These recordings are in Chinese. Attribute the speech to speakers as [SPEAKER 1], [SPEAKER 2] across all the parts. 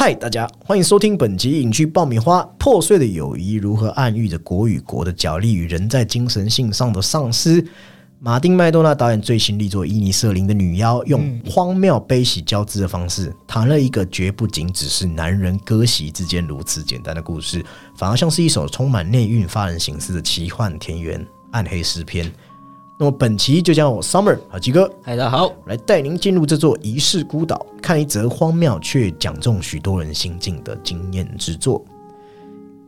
[SPEAKER 1] 嗨，大家欢迎收听本集影剧爆米花。破碎的友谊如何暗喻着国与国的角力与人在精神性上的丧失？马丁麦多纳导演最新力作《伊尼瑟林的女妖》，用荒谬悲喜交织的方式，谈了一个绝不仅只是男人割席之间如此简单的故事，反而像是一首充满内蕴、发人省思的奇幻田园暗黑诗篇。那么本期就将我 Summer 好吉哥
[SPEAKER 2] 嗨，大家好，
[SPEAKER 1] 来带您进入这座遗世孤岛，看一则荒谬却讲中许多人心境的经验之作。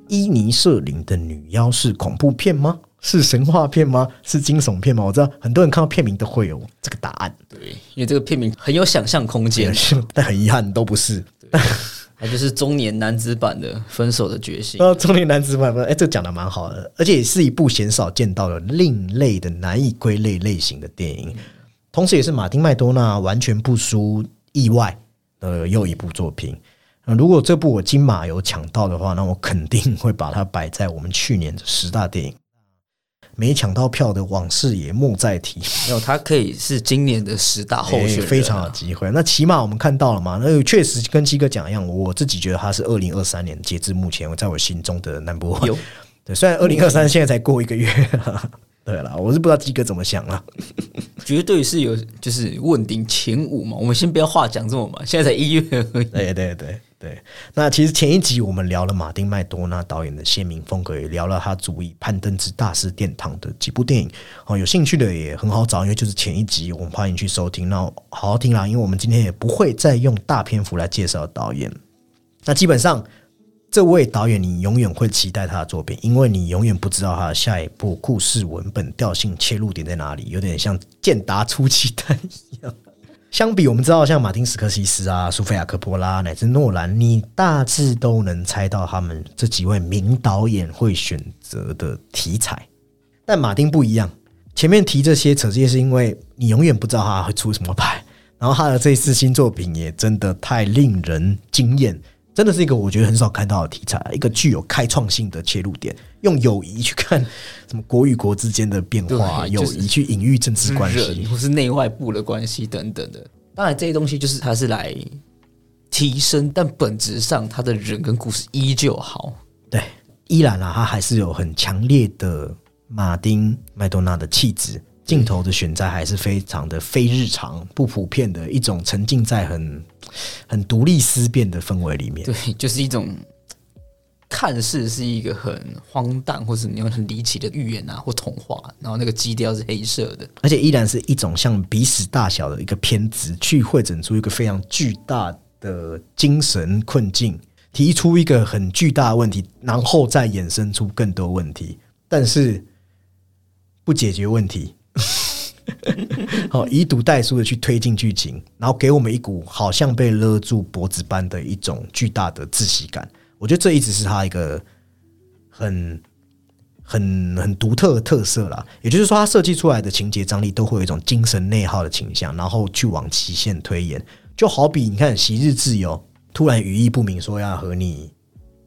[SPEAKER 1] 伊尼舍林的女妖是恐怖片吗？是神话片吗？是惊悚片吗？我知道很多人看到片名都会有这个答案，
[SPEAKER 2] 对，因为这个片名很有想象空间，
[SPEAKER 1] 但很遗憾都不是。
[SPEAKER 2] 它就是中年男子版的《分手的决心》。
[SPEAKER 1] 呃，中年男子版，哎，这讲的蛮好的，而且也是一部鲜少见到的另类的难以归类类型的电影，同时也是马丁麦多纳完全不输意外的又一部作品。那如果这部我金马有抢到的话，那我肯定会把它摆在我们去年的十大电影。没抢到票的往事也莫再提。
[SPEAKER 2] 没有，他可以是今年的十大候选人，
[SPEAKER 1] 非常有机会。那起码我们看到了嘛？那确实跟七哥讲一样，我自己觉得他是二零二三年截至目前，在我心中的 number one。对，虽然二零二三现在才过一个月，对了，我是不知道鸡哥怎么想了。
[SPEAKER 2] 绝对是有，就是问鼎前五嘛。我们先不要话讲这么嘛，现在才一月而已。
[SPEAKER 1] 对对对。对，那其实前一集我们聊了马丁麦多纳导演的鲜明风格，也聊了他主以攀登之大师殿堂的几部电影。哦，有兴趣的也很好找，因为就是前一集，我们欢迎去收听。那好好听啦，因为我们今天也不会再用大篇幅来介绍导演。那基本上，这位导演你永远会期待他的作品，因为你永远不知道他的下一部故事文本调性切入点在哪里，有点像健达出奇蛋一样。相比我们知道，像马丁·斯科西斯啊、苏菲亚·科波拉乃至诺兰，你大致都能猜到他们这几位名导演会选择的题材。但马丁不一样，前面提这些扯这些，是因为你永远不知道他会出什么牌。然后他的这次新作品也真的太令人惊艳。真的是一个我觉得很少看到的题材，一个具有开创性的切入点，用友谊去看什么国与国之间的变化，友谊去隐喻政治关系，
[SPEAKER 2] 或是内外部的关系等等的。当然，这些东西就是它是来提升，但本质上它的人跟故事依旧好。
[SPEAKER 1] 对，依然啊，它还是有很强烈的马丁麦多纳的气质。镜头的选在还是非常的非日常、不普遍的一种沉浸在很很独立思辨的氛围里面。
[SPEAKER 2] 对，就是一种看似是一个很荒诞或者你很离奇的寓言啊或童话，然后那个基调是黑色的，
[SPEAKER 1] 而且依然是一种像鼻屎大小的一个偏执，去汇整出一个非常巨大的精神困境，提出一个很巨大的问题，然后再衍生出更多问题，但是不解决问题。好，以赌代输的去推进剧情，然后给我们一股好像被勒住脖子般的一种巨大的窒息感。我觉得这一直是他一个很、很、很独特的特色啦。也就是说，他设计出来的情节张力都会有一种精神内耗的倾向，然后去往极限推演。就好比你看《昔日自由》，突然语意不明说要和你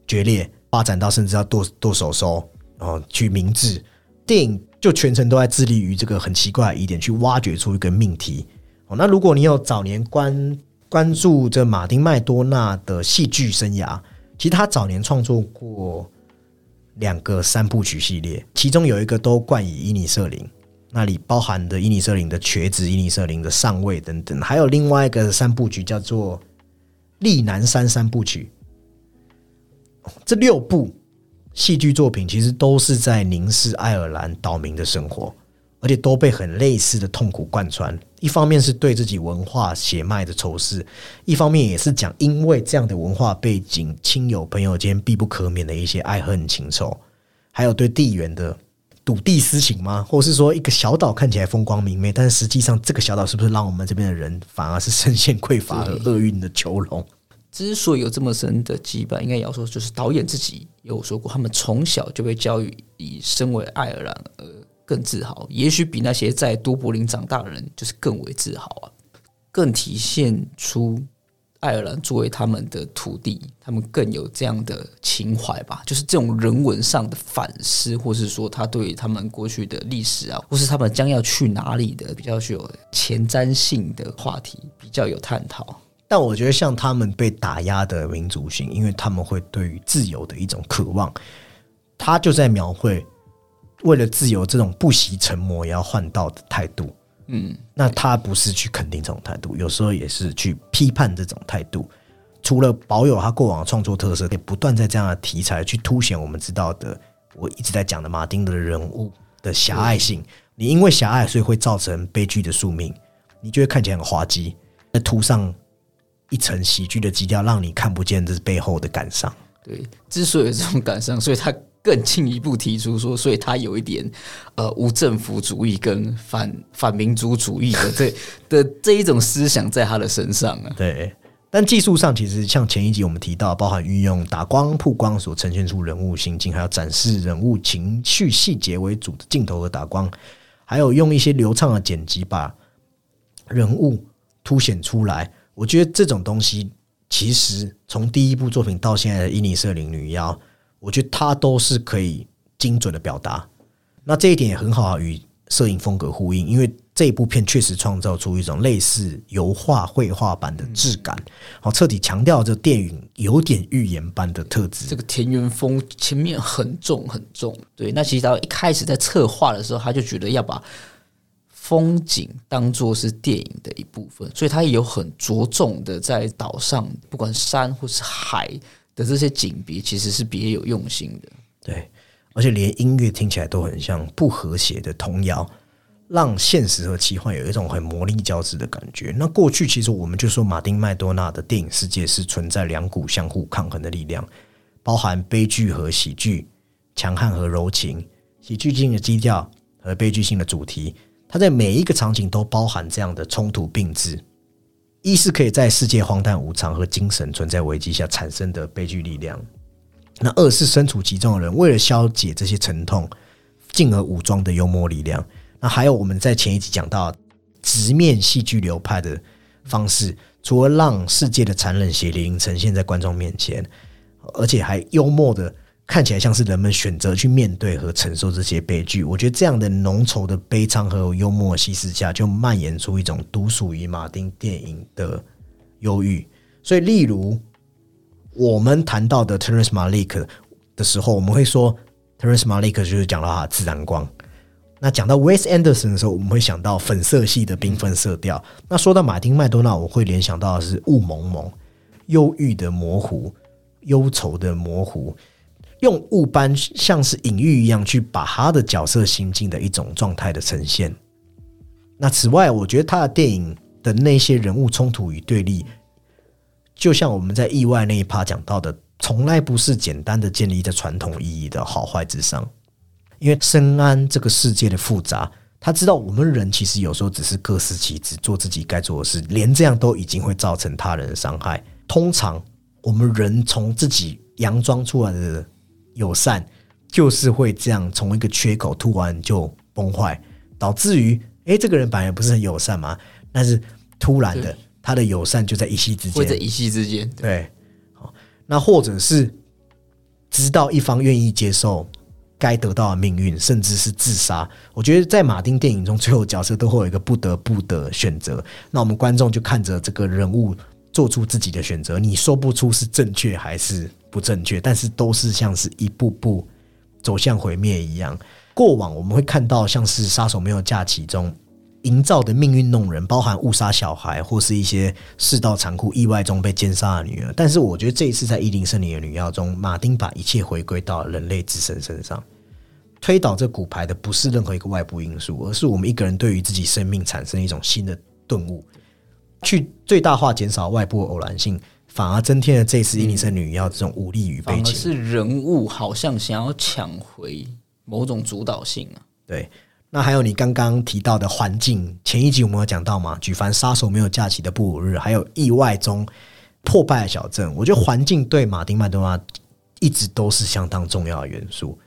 [SPEAKER 1] 决裂，发展到甚至要剁剁手手，然后去明智电影。就全程都在致力于这个很奇怪的疑点，去挖掘出一个命题。哦，那如果你有早年关关注这马丁麦多纳的戏剧生涯，其实他早年创作过两个三部曲系列，其中有一个都冠以伊尼瑟林，那里包含的伊尼瑟林的瘸子、伊尼瑟林的上位等等，还有另外一个三部曲叫做利南山三部曲。这六部。戏剧作品其实都是在凝视爱尔兰岛民的生活，而且都被很类似的痛苦贯穿。一方面是对自己文化血脉的仇视，一方面也是讲因为这样的文化背景，亲友朋友间必不可免的一些爱恨情仇，还有对地缘的赌地私情吗？或是说一个小岛看起来风光明媚，但是实际上这个小岛是不是让我们这边的人反而是深陷匮乏和厄运的囚笼？
[SPEAKER 2] 之所以有这么深的羁绊，应该也要说就是导演自己有说过，他们从小就被教育以身为爱尔兰而更自豪，也许比那些在都柏林长大的人就是更为自豪啊，更体现出爱尔兰作为他们的土地，他们更有这样的情怀吧。就是这种人文上的反思，或是说他对他们过去的历史啊，或是他们将要去哪里的比较具有前瞻性的话题，比较有探讨。
[SPEAKER 1] 但我觉得像他们被打压的民族性，因为他们会对于自由的一种渴望，他就在描绘为了自由这种不惜成魔也要换道的态度。
[SPEAKER 2] 嗯，
[SPEAKER 1] 那他不是去肯定这种态度，有时候也是去批判这种态度。除了保有他过往的创作特色，也不断在这样的题材去凸显我们知道的，我一直在讲的马丁的人物的狭隘性。你因为狭隘，所以会造成悲剧的宿命，你就会看起来很滑稽，在涂上一层喜剧的基调，让你看不见这背后的感伤。
[SPEAKER 2] 对，之所以有这种感伤，所以他更进一步提出说，所以他有一点呃无政府主义跟反反民族主义的这 的这一种思想在他的身上啊。
[SPEAKER 1] 对，但技术上其实像前一集我们提到，包含运用打光、曝光所呈现出人物心境，还有展示人物情绪细节为主的镜头和打光，还有用一些流畅的剪辑把人物凸显出来。我觉得这种东西，其实从第一部作品到现在的伊尼瑟林女妖，我觉得它都是可以精准的表达。那这一点也很好与摄影风格呼应，因为这一部片确实创造出一种类似油画绘画版的质感，好彻底强调这电影有点预言般的特质。
[SPEAKER 2] 这个田园风前面很重很重，对。那其实他一开始在策划的时候，他就觉得要把风景当做是电影的一部分，所以他也有很着重的在岛上，不管山或是海的这些景别，其实是别有用心的。
[SPEAKER 1] 对，而且连音乐听起来都很像不和谐的童谣，让现实和奇幻有一种很魔力交织的感觉。那过去其实我们就说马丁麦多纳的电影世界是存在两股相互抗衡的力量，包含悲剧和喜剧、强悍和柔情、喜剧性的基调和悲剧性的主题。它在每一个场景都包含这样的冲突并置，一是可以在世界荒诞无常和精神存在危机下产生的悲剧力量。那二是身处其中的人为了消解这些沉痛，进而武装的幽默力量。那还有我们在前一集讲到直面戏剧流派的方式，除了让世界的残忍血淋呈现在观众面前，而且还幽默的看起来像是人们选择去面对和承受这些悲剧。我觉得这样的浓稠的悲怆和幽默稀释下，就蔓延出一种独属于马丁电影的忧郁。所以，例如。我们谈到的 Terence Malick 的时候，我们会说 Terence Malick 就是讲到他自然光。那讲到 Wes Anderson 的时候，我们会想到粉色系的缤纷色调。那说到马丁麦多纳，我会联想到的是雾蒙蒙、忧郁的模糊、忧愁的模糊，用雾般像是隐喻一样去把他的角色心境的一种状态的呈现。那此外，我觉得他的电影的那些人物冲突与对立。就像我们在意外那一趴讲到的，从来不是简单的建立在传统意义的好坏之上，因为深谙这个世界的复杂，他知道我们人其实有时候只是各司其职，做自己该做的事，连这样都已经会造成他人的伤害。通常我们人从自己佯装出来的友善，就是会这样从一个缺口突然就崩坏，导致于诶，这个人本来不是很友善嘛，但是突然的。他的友善就在一夕之间，
[SPEAKER 2] 或者一夕之间。
[SPEAKER 1] 对，好，那或者是直到一方愿意接受该得到的命运，甚至是自杀。我觉得在马丁电影中，最后角色都会有一个不得不的选择。那我们观众就看着这个人物做出自己的选择，你说不出是正确还是不正确，但是都是像是一步步走向毁灭一样。过往我们会看到像是《杀手没有假期》中。营造的命运弄人，包含误杀小孩，或是一些世道残酷、意外中被奸杀的女儿。但是，我觉得这一次在《伊林森林的女妖》中，马丁把一切回归到人类自身身上，推倒这骨牌的不是任何一个外部因素，而是我们一个人对于自己生命产生一种新的顿悟，去最大化减少外部偶然性，反而增添了这次伊尼森女妖这种武力与悲情。
[SPEAKER 2] 是人物好像想要抢回某种主导性啊？
[SPEAKER 1] 对。那还有你刚刚提到的环境，前一集我们有讲到嘛？举凡杀手没有假期的布鲁日，还有意外中破败的小镇，我觉得环境对马丁麦多拉一直都是相当重要的元素。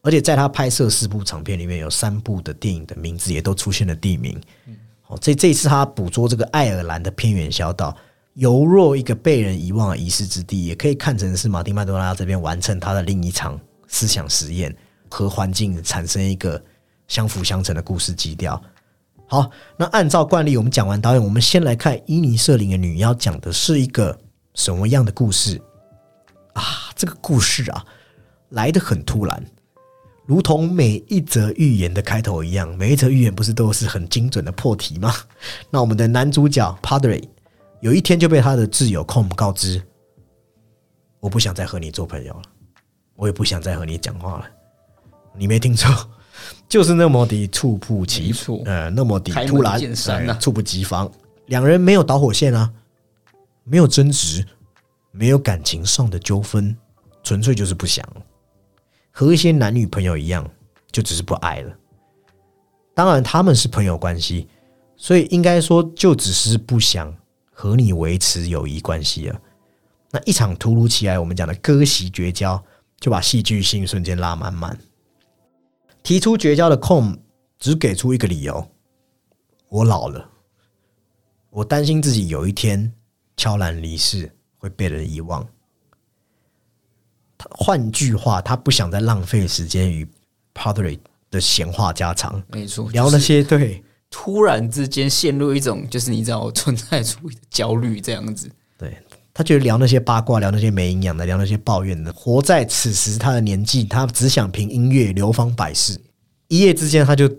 [SPEAKER 1] 而且在他拍摄四部长片里面，有三部的电影的名字也都出现了地名。哦，这这一次他捕捉这个爱尔兰的偏远小岛，犹若一个被人遗忘的遗失之地，也可以看成是马丁麦多拉这边完成他的另一场思想实验，和环境产生一个。相辅相成的故事基调，好，那按照惯例，我们讲完导演，我们先来看伊尼舍林的女妖讲的是一个什么样的故事啊？这个故事啊，来的很突然，如同每一则寓言的开头一样，每一则寓言不是都是很精准的破题吗？那我们的男主角 Padre 有一天就被他的挚友 Com 告知，我不想再和你做朋友了，我也不想再和你讲话了。你没听错，就是那么的猝不及呃，那么的突然，猝不及防。两人没有导火线啊，没有争执，没有感情上的纠纷，纯粹就是不想，和一些男女朋友一样，就只是不爱了。当然，他们是朋友关系，所以应该说就只是不想和你维持友谊关系了。那一场突如其来，我们讲的割席绝交，就把戏剧性瞬间拉满满。提出绝交的控只给出一个理由：我老了，我担心自己有一天悄然离世，会被人遗忘。他换句话，他不想再浪费时间与 Padre 的闲话家常，
[SPEAKER 2] 没错，
[SPEAKER 1] 聊那些对
[SPEAKER 2] 突然之间陷入一种就是你知道存在主义的焦虑这样子。
[SPEAKER 1] 对，他觉得聊那些八卦，聊那些没营养的，聊那些抱怨的，活在此时他的年纪，他只想凭音乐流芳百世。一夜之间，他就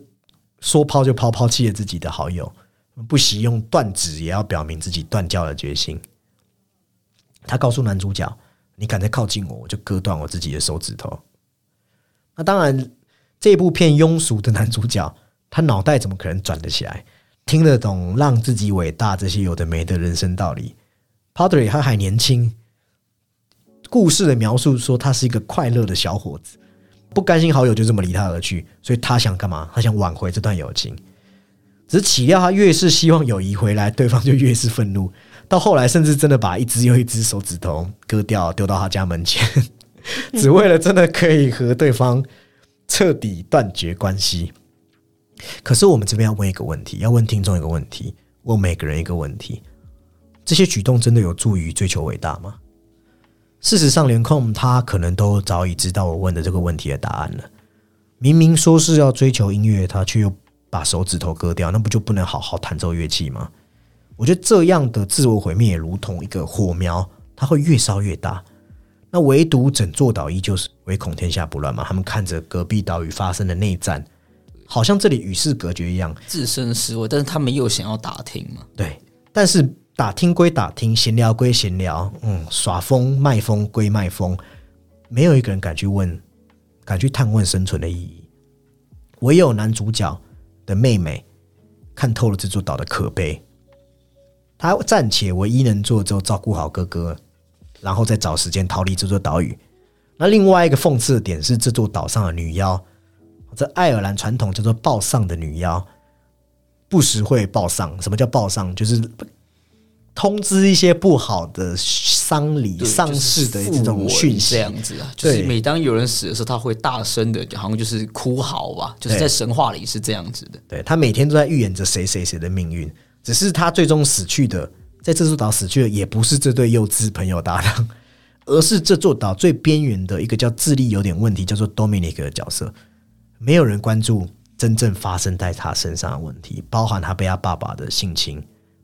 [SPEAKER 1] 说抛就抛，抛弃了自己的好友，不惜用断指也要表明自己断交的决心。他告诉男主角：“你敢再靠近我，我就割断我自己的手指头。”那当然，这部片庸俗的男主角，他脑袋怎么可能转得起来，听得懂让自己伟大这些有的没的人生道理？Padre 他还年轻，故事的描述说他是一个快乐的小伙子，不甘心好友就这么离他而去，所以他想干嘛？他想挽回这段友情。只是岂料他越是希望友谊回来，对方就越是愤怒，到后来甚至真的把一只又一只手指头割掉，丢到他家门前，只为了真的可以和对方彻底断绝关系。可是我们这边要问一个问题，要问听众一个问题，问每个人一个问题：这些举动真的有助于追求伟大吗？事实上，连控他可能都早已知道我问的这个问题的答案了。明明说是要追求音乐，他却又把手指头割掉，那不就不能好好弹奏乐器吗？我觉得这样的自我毁灭，也如同一个火苗，它会越烧越大。那唯独整座岛依旧是唯恐天下不乱嘛。他们看着隔壁岛屿发生的内战，好像这里与世隔绝一样。
[SPEAKER 2] 置身事外，但是他们又想要打听嘛，
[SPEAKER 1] 对，但是打听归打听，闲聊归闲聊，嗯，耍疯卖疯归卖疯，没有一个人敢去问，敢去探问生存的意义。唯有男主角的妹妹看透了这座岛的可悲，她暂且唯一能做的只有照顾好哥哥，然后再找时间逃离这座岛屿。那另外一个讽刺的点是，这座岛上的女妖，这爱尔兰传统叫做报丧的女妖，不时会报丧。什么叫报丧？就是通知一些不好的丧礼、丧事的这种讯息。
[SPEAKER 2] 这样子啊，就是每当有人死的时候，他会大声的，好像就是哭嚎吧，就是在神话里是这样子的。
[SPEAKER 1] 对他每天都在预言着谁谁谁的命运，只是他最终死去的，在这座岛死去的也不是这对幼稚朋友搭档，而是这座岛最边缘的一个叫智力有点问题，叫做 Dominic 的角色。没有人关注真正发生在他身上的问题，包含他被他爸爸的性侵，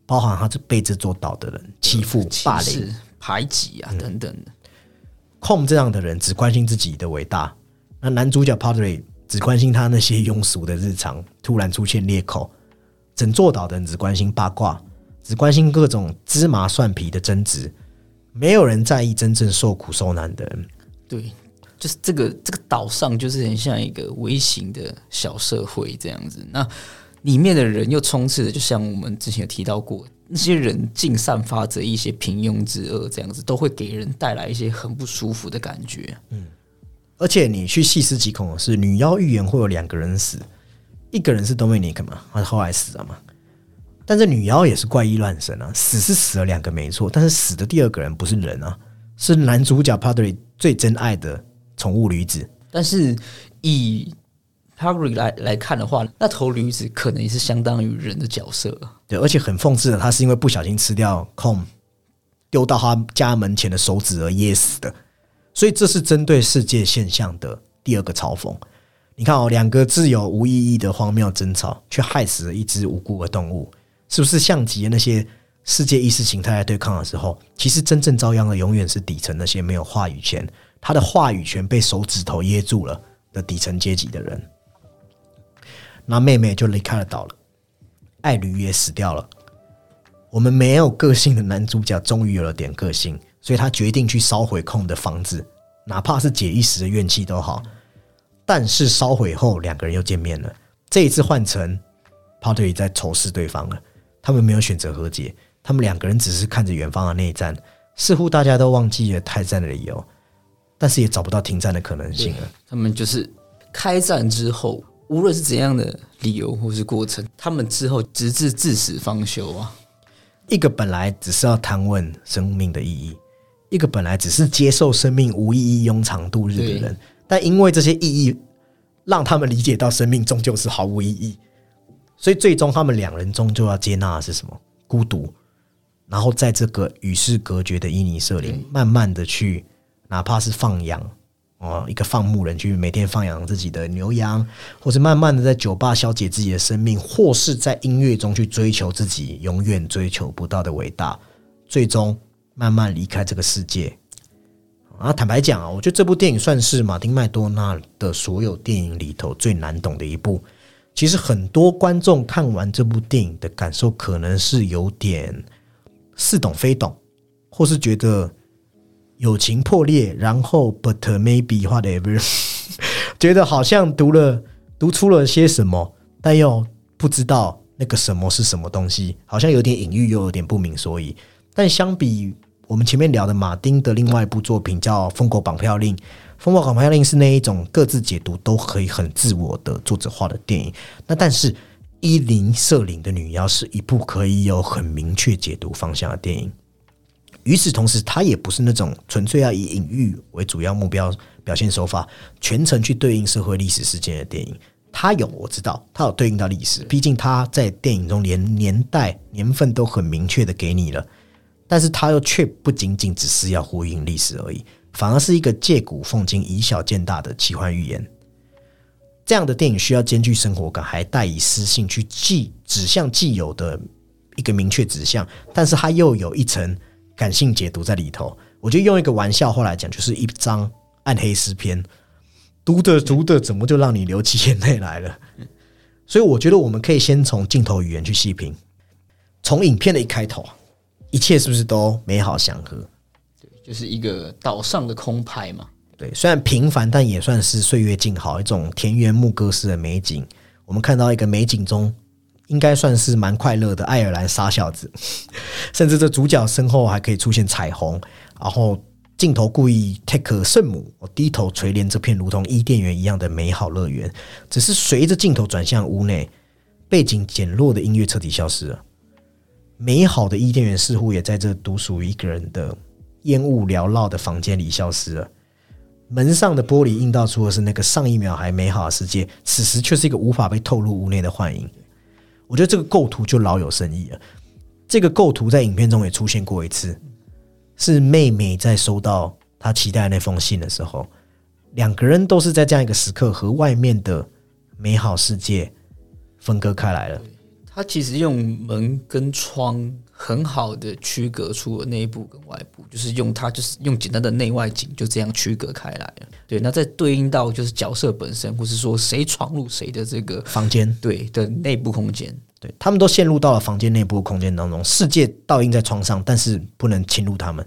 [SPEAKER 1] 包含他被这座岛的人欺负、霸凌。
[SPEAKER 2] 排挤啊等等的。
[SPEAKER 1] 控这样的人只关心自己的伟大，那男主角 Padre 只关心他那些庸俗的日常，突然出现裂口，整座岛的人只关心八卦，只关心各种芝麻蒜皮的争执，没有人在意真正受苦受难的人。
[SPEAKER 2] 对，就是这个这个岛上就是很像一个微型的小社会这样子。那里面的人又充斥着，就像我们之前有提到过，那些人竟散发着一些平庸之恶，这样子都会给人带来一些很不舒服的感觉。
[SPEAKER 1] 嗯而且你去细思极恐的是，女妖预言会有两个人死，一个人是 Dominic 嘛，他后来死了嘛。但这女妖也是怪异乱神啊，死是死了两个没错，但是死的第二个人不是人啊，是男主角 Padre 最珍爱的宠物驴子。
[SPEAKER 2] 但是以 Harry 来来看的话，那头驴子可能也是相当于人的角色。
[SPEAKER 1] 对，而且很讽刺的，他是因为不小心吃掉空丢到他家门前的手指而噎死的，所以这是针对世界现象的第二个嘲讽。你看哦，两个自由无意义的荒谬争吵，却害死了一只无辜的动物，是不是像极了那些世界意识形态在对抗的时候？其实真正遭殃的永远是底层那些没有话语权，他的话语权被手指头噎住了的底层阶级的人。那妹妹就离开了岛了，爱侣也死掉了。我们没有个性的男主角终于有了点个性，所以他决定去烧毁空的房子，哪怕是解一时的怨气都好。但是烧毁后，两个人又见面了。这一次换成 Pottery 在仇视对方了。他们没有选择和解，他们两个人只是看着远方的内战，似乎大家都忘记了开战的理由，但是也找不到停战的可能性了。
[SPEAKER 2] 他们就是开战之后，无论是怎样的理由或是过程，他们之后直至至死方休啊。
[SPEAKER 1] 一个本来只是要谈问生命的意义，一个本来只是接受生命无意义、庸常度日的人，但因为这些意义，让他们理解到生命终究是毫无意义，所以最终他们两人终究要接纳的是什么？孤独，然后在这个与世隔绝的伊尼舍林，慢慢的去，哪怕是放羊。哦，一个放牧人去每天放养自己的牛羊，或者慢慢的在酒吧消解自己的生命，或是在音乐中去追求自己永远追求不到的伟大，最终慢慢离开这个世界。啊，坦白讲啊，我觉得这部电影算是马丁麦多纳的所有电影里头最难懂的一部。其实很多观众看完这部电影的感受，可能是有点似懂非懂，或是觉得。友情破裂，然后 but maybe whatever，觉得好像读了读出了些什么，但又不知道那个什么是什么东西，好像有点隐喻，又有点不明所以。但相比我们前面聊的马丁的另外一部作品叫《疯狗绑票令》，《疯狗绑票令》是那一种各自解读都可以很自我的作者化的电影。那但是伊林瑟林的女妖是一部可以有很明确解读方向的电影。与此同时，它也不是那种纯粹要以隐喻为主要目标表现手法，全程去对应社会历史事件的电影。它有我知道，它有对应到历史，毕竟它在电影中连年代、年份都很明确的给你了。但是，它又却不仅仅只是要呼应历史而已，反而是一个借古讽今、以小见大的奇幻寓言。这样的电影需要兼具生活感，还带以私性去既指向既有的一个明确指向，但是它又有一层。感性解读在里头，我觉得用一个玩笑话来讲，就是一张暗黑诗篇，读的读的，怎么就让你流起眼泪来了？所以我觉得我们可以先从镜头语言去细品，从影片的一开头，一切是不是都美好祥和？
[SPEAKER 2] 对，就是一个岛上的空拍嘛。
[SPEAKER 1] 对，虽然平凡，但也算是岁月静好，一种田园牧歌式的美景。我们看到一个美景中。应该算是蛮快乐的爱尔兰傻小子，甚至这主角身后还可以出现彩虹，然后镜头故意 take 圣母，低头垂怜这片如同伊甸园一样的美好乐园。只是随着镜头转向屋内，背景减弱的音乐彻底消失了，美好的伊甸园似乎也在这独属于一个人的烟雾缭绕的房间里消失了。门上的玻璃映照出的是那个上一秒还美好的世界，此时却是一个无法被透露屋内的幻影。我觉得这个构图就老有深意了。这个构图在影片中也出现过一次，是妹妹在收到她期待的那封信的时候，两个人都是在这样一个时刻和外面的美好世界分割开来了。
[SPEAKER 2] 他其实用门跟窗很好的区隔出了内部跟外部，就是用它就是用简单的内外景就这样区隔开来了。对，那再对应到就是角色本身，或是说谁闯入谁的这个
[SPEAKER 1] 房间，
[SPEAKER 2] 对的内部空间，
[SPEAKER 1] 对他们都陷入到了房间内部空间当中，世界倒映在窗上，但是不能侵入他们。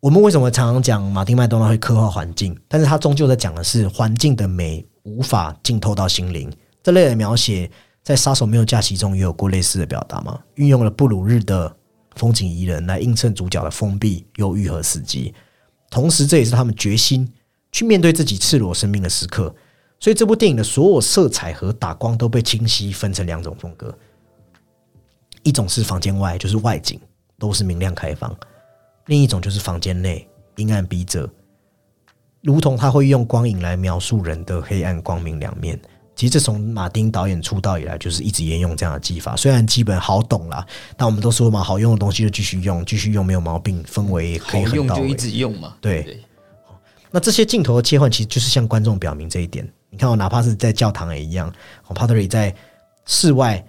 [SPEAKER 1] 我们为什么常常讲马丁麦多纳会刻画环境？但是他终究在讲的是环境的美无法浸透到心灵这类的描写。在《杀手没有假期》中也有过类似的表达吗？运用了布鲁日的风景宜人来映衬主角的封闭、忧郁和死寂，同时这也是他们决心去面对自己赤裸生命的时刻。所以这部电影的所有色彩和打光都被清晰分成两种风格：一种是房间外，就是外景都是明亮开放；另一种就是房间内阴暗逼仄，如同他会用光影来描述人的黑暗、光明两面。其实，自从马丁导演出道以来，就是一直沿用这样的技法。虽然基本好懂啦，但我们都说嘛，好用的东西就继续用，继续用没有毛病，氛围可以很
[SPEAKER 2] 到位，就一直用嘛。
[SPEAKER 1] 对，那这些镜头的切换，其实就是向观众表明这一点：你看哦，哪怕是在教堂也一样，我，Padre 在室外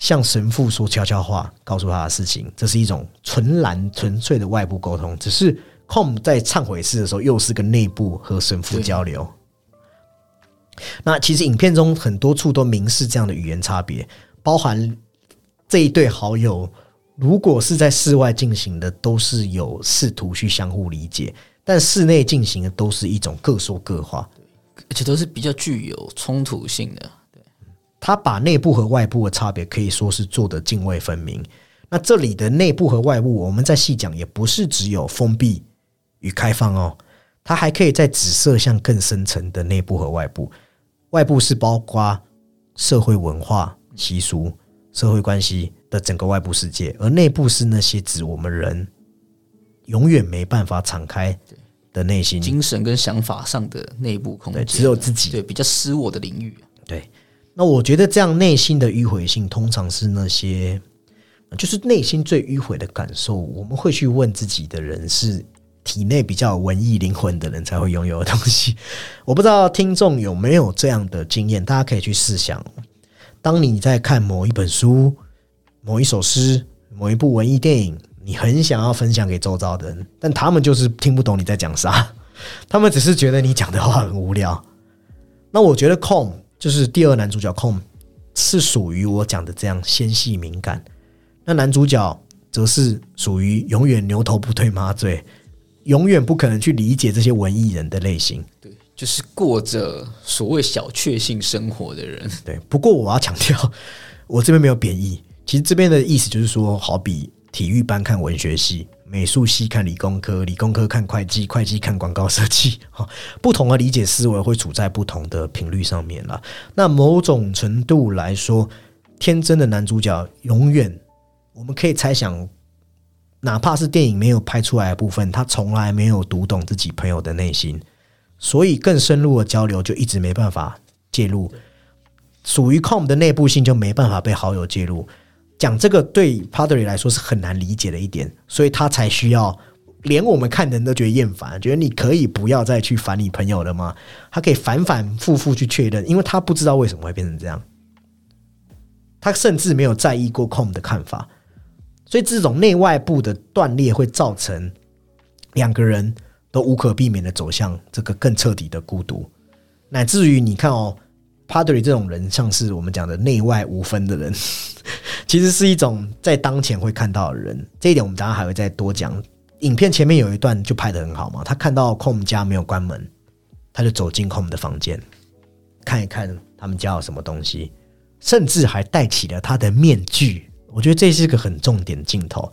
[SPEAKER 1] 向神父说悄悄话，告诉他的事情，这是一种纯然纯粹的外部沟通。只是 Com 在忏悔室的时候，又是个内部和神父交流。那其实影片中很多处都明示这样的语言差别，包含这一对好友，如果是在室外进行的，都是有试图去相互理解；但室内进行的，都是一种各说各话，
[SPEAKER 2] 而且都是比较具有冲突性的。
[SPEAKER 1] 他把内部和外部的差别可以说是做得泾渭分明。那这里的内部和外部，我们再细讲，也不是只有封闭与开放哦，它还可以在紫色向更深层的内部和外部。外部是包括社会文化习俗、社会关系的整个外部世界，而内部是那些指我们人永远没办法敞开的内心、
[SPEAKER 2] 精神跟想法上的内部空间，
[SPEAKER 1] 只有自己
[SPEAKER 2] 对比较私我的领域。
[SPEAKER 1] 对。那我觉得这样内心的迂回性，通常是那些就是内心最迂回的感受。我们会去问自己的人，是体内比较文艺灵魂的人才会拥有的东西。我不知道听众有没有这样的经验，大家可以去试想：当你在看某一本书、某一首诗、某一部文艺电影，你很想要分享给周遭的人，但他们就是听不懂你在讲啥，他们只是觉得你讲的话很无聊。那我觉得空。就是第二男主角控是属于我讲的这样纤细敏感，那男主角则是属于永远牛头不对马嘴，永远不可能去理解这些文艺人的类型。
[SPEAKER 2] 对，就是过着所谓小确幸生活的人。
[SPEAKER 1] 对，不过我要强调，我这边没有贬义，其实这边的意思就是说，好比体育班看文学系。美术系看理工科，理工科看会计，会计看广告设计，哈，不同的理解思维会处在不同的频率上面了。那某种程度来说，天真的男主角永远，我们可以猜想，哪怕是电影没有拍出来的部分，他从来没有读懂自己朋友的内心，所以更深入的交流就一直没办法介入，属于 com 的内部性就没办法被好友介入。讲这个对 Padre 来说是很难理解的一点，所以他才需要连我们看人都觉得厌烦，觉得你可以不要再去烦你朋友了吗？他可以反反复复去确认，因为他不知道为什么会变成这样，他甚至没有在意过 Com 的看法，所以这种内外部的断裂会造成两个人都无可避免的走向这个更彻底的孤独，乃至于你看哦，Padre 这种人像是我们讲的内外无分的人。其实是一种在当前会看到的人，这一点我们等下还会再多讲。影片前面有一段就拍的很好嘛，他看到 Com 家没有关门，他就走进 Com 的房间，看一看他们家有什么东西，甚至还戴起了他的面具。我觉得这是个很重点镜头，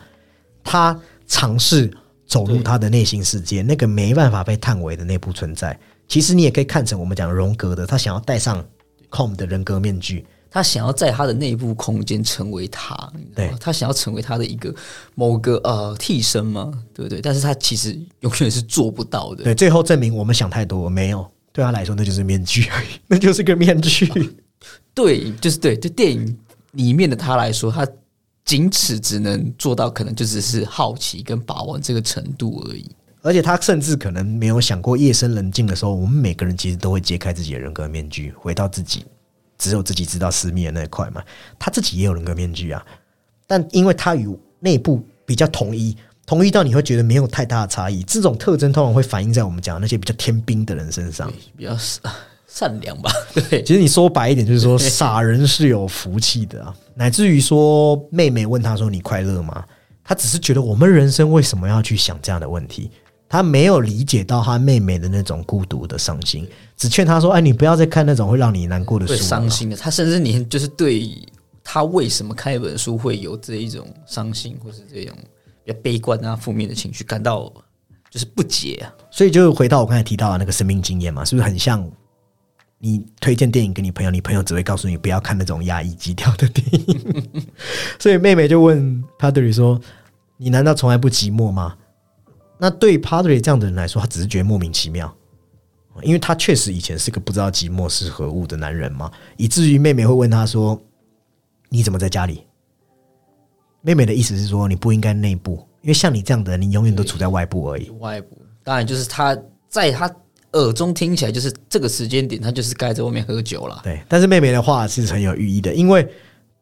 [SPEAKER 1] 他尝试走入他的内心世界，那个没办法被探为的内部存在。其实你也可以看成我们讲荣格的，他想要戴上 Com 的人格面具。
[SPEAKER 2] 他想要在他的内部空间成为他，对他想要成为他的一个某个呃替身嘛？对不对？但是他其实永远是做不到的。
[SPEAKER 1] 对，最后证明我们想太多，没有对他来说那就是面具而已，那就是个面具。
[SPEAKER 2] 对，就是对，对电影里面的他来说，他仅此只能做到，可能就只是好奇跟把玩这个程度而已。
[SPEAKER 1] 而且他甚至可能没有想过，夜深人静的时候，我们每个人其实都会揭开自己的人格面具，回到自己。只有自己知道私密的那一块嘛，他自己也有人格面具啊，但因为他与内部比较统一，统一到你会觉得没有太大的差异。这种特征通常会反映在我们讲那些比较天兵的人身上，
[SPEAKER 2] 比较善良吧。对，
[SPEAKER 1] 其实你说白一点，就是说傻人是有福气的啊。乃至于说妹妹问他说：“你快乐吗？”他只是觉得我们人生为什么要去想这样的问题。他没有理解到他妹妹的那种孤独的伤心，只劝他说：“哎，你不要再看那种会让你难过的书。”
[SPEAKER 2] 伤心的，他甚至连就是对他为什么看一本书会有这一种伤心，或是这种比较悲观啊、负面的情绪，感到就是不解啊。
[SPEAKER 1] 所以就回到我刚才提到的那个生命经验嘛，是不是很像你推荐电影给你朋友，你朋友只会告诉你不要看那种压抑基调的电影？所以妹妹就问 Padre 说：“你难道从来不寂寞吗？”那对 Padre 这样的人来说，他只是觉得莫名其妙，因为他确实以前是个不知道寂寞是何物的男人嘛，以至于妹妹会问他说：“你怎么在家里？”妹妹的意思是说，你不应该内部，因为像你这样的人，你永远都处在外部而已。
[SPEAKER 2] 外部当然就是他在他耳中听起来就是这个时间点，他就是该在外面喝酒了。
[SPEAKER 1] 对，但是妹妹的话是很有寓意的，因为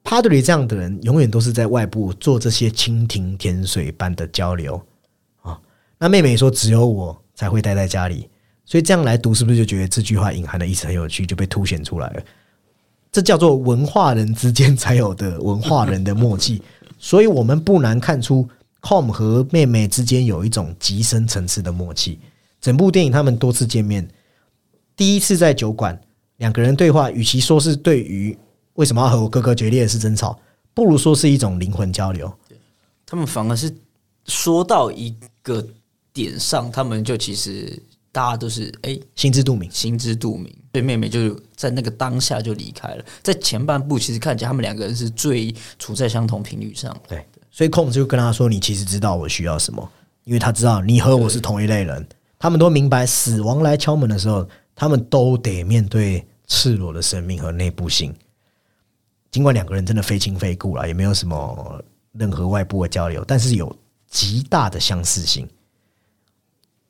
[SPEAKER 1] 帕德里这样的人永远都是在外部做这些蜻蜓点水般的交流啊。那妹妹说只有我才会待在家里，所以这样来读是不是就觉得这句话隐含的意思很有趣，就被凸显出来了？这叫做文化人之间才有的文化人的默契，所以我们不难看出 Com 和妹妹之间有一种极深层次的默契。整部电影他们多次见面，第一次在酒馆，两个人对话，与其说是对于为什么要和我哥哥决裂是争吵，不如说是一种灵魂交流。
[SPEAKER 2] 他们反而是说到一个点上，他们就其实大家都是哎
[SPEAKER 1] 心知肚明，
[SPEAKER 2] 心知肚明。对妹妹就在那个当下就离开了，在前半部其实看起来他们两个人是最处在相同频率上。
[SPEAKER 1] 对，所以控就跟他说：“你其实知道我需要什么，因为他知道你和我是同一类人。”他们都明白，死亡来敲门的时候，他们都得面对赤裸的生命和内部性。尽管两个人真的非亲非故了，也没有什么任何外部的交流，但是有极大的相似性。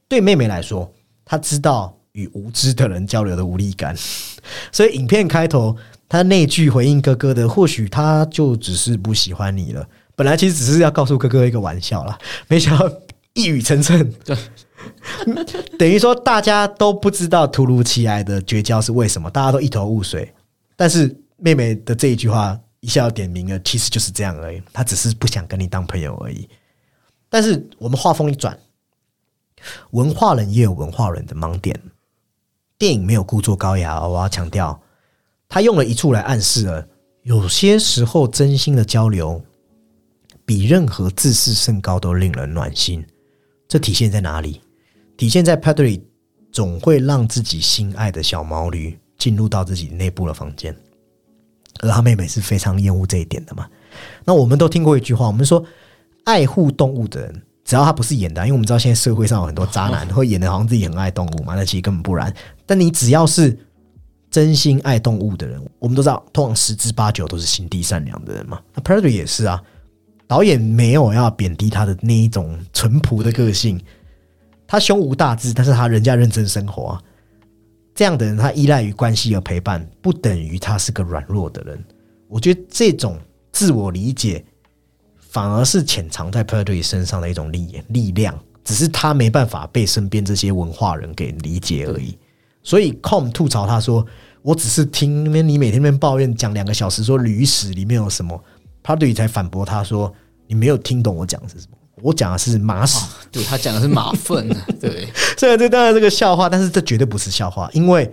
[SPEAKER 1] 对妹妹来说，她知道与无知的人交流的无力感，所以影片开头她那句回应哥哥的，或许他就只是不喜欢你了。本来其实只是要告诉哥哥一个玩笑啦，没想到一语成谶。
[SPEAKER 2] 对
[SPEAKER 1] 等于说，大家都不知道突如其来的绝交是为什么，大家都一头雾水。但是妹妹的这一句话一下要点名了，其实就是这样而已。她只是不想跟你当朋友而已。但是我们话锋一转，文化人也有文化人的盲点。电影没有故作高雅，我要强调，他用了一处来暗示了，有些时候真心的交流，比任何自视甚高都令人暖心。这体现在哪里？体现在 Patrick 总会让自己心爱的小毛驴进入到自己内部的房间，而他妹妹是非常厌恶这一点的嘛？那我们都听过一句话，我们说爱护动物的人，只要他不是演的，因为我们知道现在社会上有很多渣男会演的好像自己很爱动物嘛，那其实根本不然。但你只要是真心爱动物的人，我们都知道，通常十之八九都是心地善良的人嘛。那 Patrick 也是啊，导演没有要贬低他的那一种淳朴的个性。他胸无大志，但是他人家认真生活啊。这样的人，他依赖于关系而陪伴，不等于他是个软弱的人。我觉得这种自我理解，反而是潜藏在 p e r d y 身上的一种力力量，只是他没办法被身边这些文化人给理解而已。所以 Com 吐槽他说：“我只是听你每天抱怨讲两个小时，说驴屎里面有什么 p e r d y 才反驳他说：你没有听懂我讲的是什么。”我讲的是马屎，
[SPEAKER 2] 对他讲的是马粪。对，
[SPEAKER 1] 虽然这当然是个笑话，但是这绝对不是笑话，因为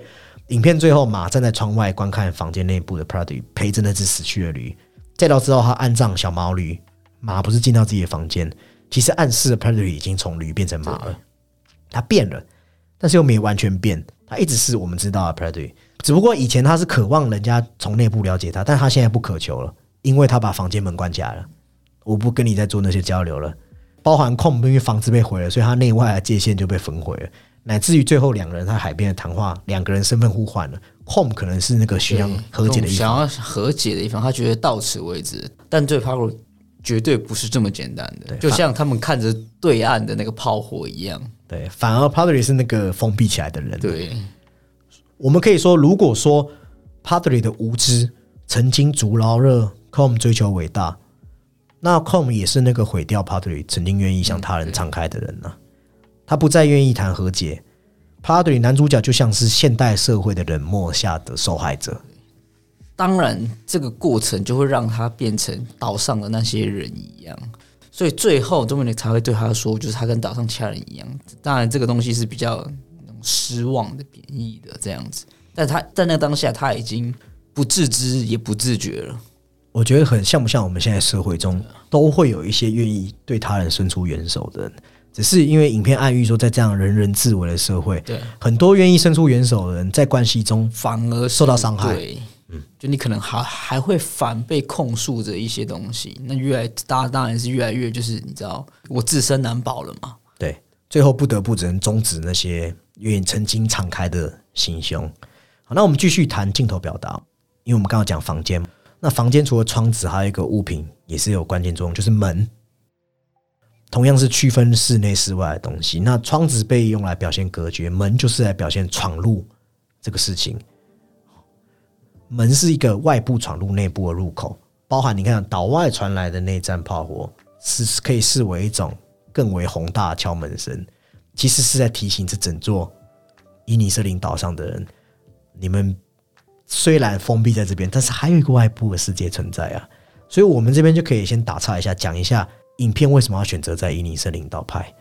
[SPEAKER 1] 影片最后马站在窗外观看房间内部的 Prady 陪着那只死去的驴，再到之后他安葬小毛驴，马不是进到自己的房间，其实暗示 Prady 已经从驴变成马了，他变了，但是又没完全变，他一直是我们知道的 Prady，只不过以前他是渴望人家从内部了解他，但他现在不渴求了，因为他把房间门关起来了，我不跟你再做那些交流了。包含控，因为房子被毁了，所以他内外的界限就被焚毁了，乃至于最后两个人在海边的谈话，两个人身份互换了。控可能是那个需要和解的一方，
[SPEAKER 2] 想要和解的一方，他觉得到此为止。但对 p a r 绝对不是这么简单的，就像他们看着对岸的那个炮火一样。
[SPEAKER 1] 对，反而 p a r 是那个封闭起来的人。
[SPEAKER 2] 对，
[SPEAKER 1] 我们可以说，如果说 p a r 的无知曾经阻挠了 Com 追求伟大。那 Com 也是那个毁掉 Padre 曾经愿意向他人敞开的人呢？他不再愿意谈和解。Padre 男主角就像是现代社会的冷漠下的受害者。
[SPEAKER 2] 当然，这个过程就会让他变成岛上的那些人一样。所以最后，周文杰才会对他说：“就是他跟岛上其他人一样。”当然，这个东西是比较失望的、贬义的这样子。但他在那当下，他已经不自知也不自觉了。
[SPEAKER 1] 我觉得很像不像我们现在社会中都会有一些愿意对他人伸出援手的人，只是因为影片暗喻说，在这样人人自危的社会，
[SPEAKER 2] 对
[SPEAKER 1] 很多愿意伸出援手的人，在关系中
[SPEAKER 2] 反而
[SPEAKER 1] 受到伤害。
[SPEAKER 2] 嗯，就你可能还还会反被控诉着一些东西，那越来大家当然是越来越就是你知道我自身难保了嘛。
[SPEAKER 1] 对，最后不得不只能终止那些愿意曾经敞开的心胸。好，那我们继续谈镜头表达，因为我们刚刚讲房间。那房间除了窗子，还有一个物品也是有关键作用，就是门。同样是区分室内室外的东西。那窗子被用来表现隔绝，门就是来表现闯入这个事情。门是一个外部闯入内部的入口，包含你看岛外传来的内战炮火，是可以视为一种更为宏大的敲门声。其实是在提醒这整座伊尼瑟林岛上的人，你们虽然封闭在这边，但是还有一个外部的世界存在啊。所以我们这边就可以先打岔一下，讲一下影片为什么要选择在伊尼瑟林岛拍。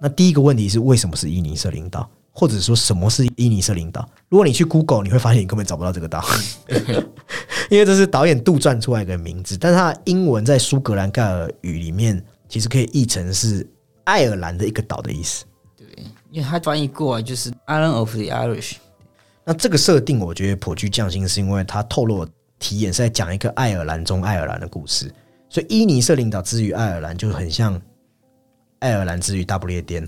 [SPEAKER 1] 那第一个问题是为什么是伊尼瑟林岛？或者说什么是伊尼瑟林岛？如果你去 Google，你会发现你根本找不到这个岛，因为这是导演杜撰出来的名字。但是它英文在苏格兰盖尔语里面，其实可以译成是爱尔兰的一个岛的意思。
[SPEAKER 2] 对，因为它翻译过来就是 Island of the Irish。
[SPEAKER 1] 那这个设定我觉得颇具匠心，是因为它透露题眼是在讲一个爱尔兰中爱尔兰的故事。所以伊尼瑟领导之于爱尔兰，就很像爱尔兰之于大不列颠，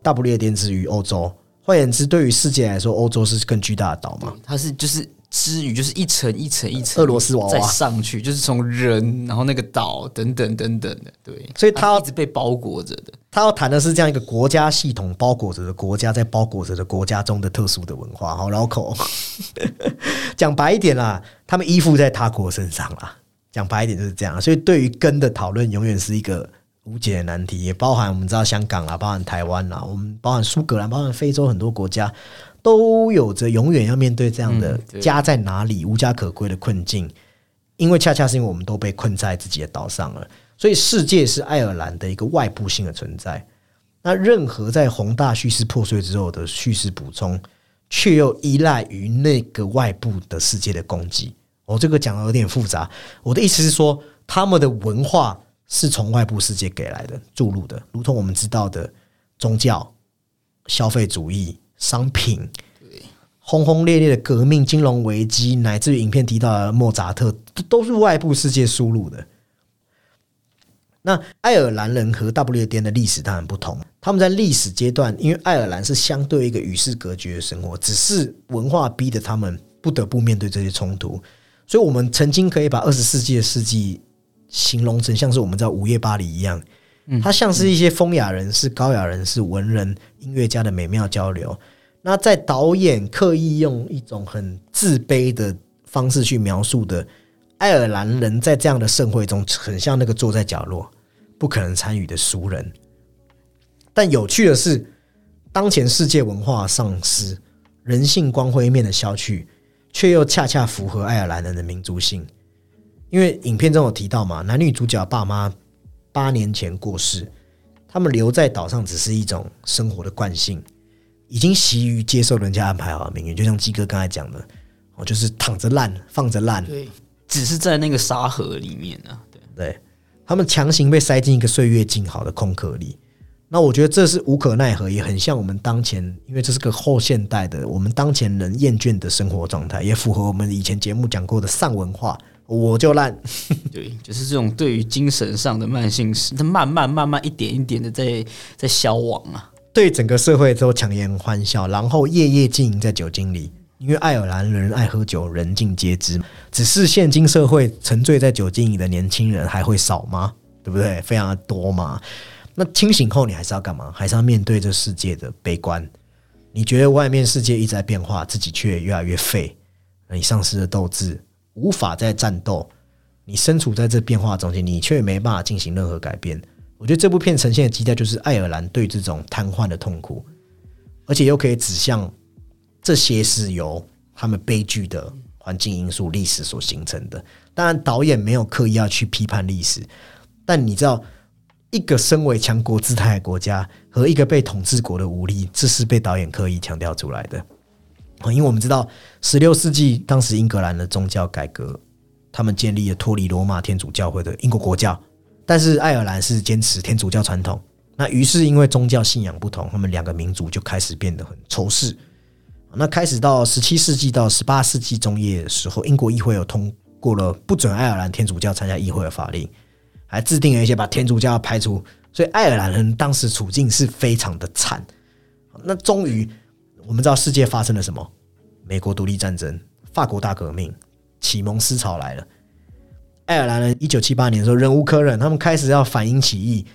[SPEAKER 1] 大不列颠之于欧洲。换言之，对于世界来说，欧洲是更巨大的岛嘛？
[SPEAKER 2] 它是就是之余，就是一层一层一层
[SPEAKER 1] 俄罗斯娃娃
[SPEAKER 2] 再上去，就是从人，然后那个岛等等等等的，对，
[SPEAKER 1] 所以它
[SPEAKER 2] 一直被包裹着的。
[SPEAKER 1] 他要谈的是这样一个国家系统包裹着的国家，在包裹着的国家中的特殊的文化。好绕口，讲白一点啦，他们依附在他国身上啦。讲白一点就是这样。所以对于根的讨论，永远是一个。无解的难题，也包含我们知道香港啊，包含台湾啊，我们包含苏格兰，包含非洲很多国家，都有着永远要面对这样的家在哪里、无家可归的困境。因为恰恰是因为我们都被困在自己的岛上了，所以世界是爱尔兰的一个外部性的存在。那任何在宏大叙事破碎之后的叙事补充，却又依赖于那个外部的世界的攻击。我这个讲的有点复杂，我的意思是说，他们的文化。是从外部世界给来的注入的，如同我们知道的宗教、消费主义、商品，轰轰烈烈的革命、金融危机，乃至于影片提到的莫扎特，都是外部世界输入的。那爱尔兰人和大不列颠的历史当然不同，他们在历史阶段，因为爱尔兰是相对一个与世隔绝的生活，只是文化逼得他们不得不面对这些冲突，所以我们曾经可以把二十世纪的世纪。形容成像是我们在午夜巴黎一样，它像是一些风雅人士、高雅人士、文人、音乐家的美妙交流。那在导演刻意用一种很自卑的方式去描述的爱尔兰人，在这样的盛会中，很像那个坐在角落、不可能参与的俗人。但有趣的是，当前世界文化丧失、人性光辉面的消去，却又恰恰符合爱尔兰人的民族性。因为影片中有提到嘛，男女主角爸妈八年前过世，他们留在岛上只是一种生活的惯性，已经习于接受人家安排好的命运。就像鸡哥刚才讲的，哦，就是躺着烂，放着烂，
[SPEAKER 2] 对，只是在那个沙盒里面啊，对
[SPEAKER 1] 对，他们强行被塞进一个岁月静好的空壳里。那我觉得这是无可奈何，也很像我们当前，因为这是个后现代的我们当前人厌倦的生活状态，也符合我们以前节目讲过的丧文化。我就烂，
[SPEAKER 2] 对，就是这种对于精神上的慢性，它慢慢慢慢一点一点的在在消亡啊。
[SPEAKER 1] 对整个社会都强颜欢笑，然后夜夜经营在酒精里，因为爱尔兰人爱喝酒，人尽皆知。只是现今社会沉醉在酒精里的年轻人还会少吗？对不对？非常的多嘛。那清醒后你还是要干嘛？还是要面对这世界的悲观？你觉得外面世界一直在变化，自己却越来越废，你丧失了斗志。无法再战斗，你身处在这变化中间，你却没办法进行任何改变。我觉得这部片呈现的基调就是爱尔兰对这种瘫痪的痛苦，而且又可以指向这些是由他们悲剧的环境因素、历史所形成的。当然，导演没有刻意要去批判历史，但你知道，一个身为强国姿态的国家和一个被统治国的武力，这是被导演刻意强调出来的。因为我们知道，十六世纪当时英格兰的宗教改革，他们建立了脱离罗马天主教会的英国国教，但是爱尔兰是坚持天主教传统。那于是因为宗教信仰不同，他们两个民族就开始变得很仇视。那开始到十七世纪到十八世纪中叶的时候，英国议会有通过了不准爱尔兰天主教参加议会的法令，还制定了一些把天主教排除。所以爱尔兰人当时处境是非常的惨。那终于。我们知道世界发生了什么？美国独立战争、法国大革命、启蒙思潮来了。爱尔兰人一九七八年的时候忍无可忍，他们开始要反英起义，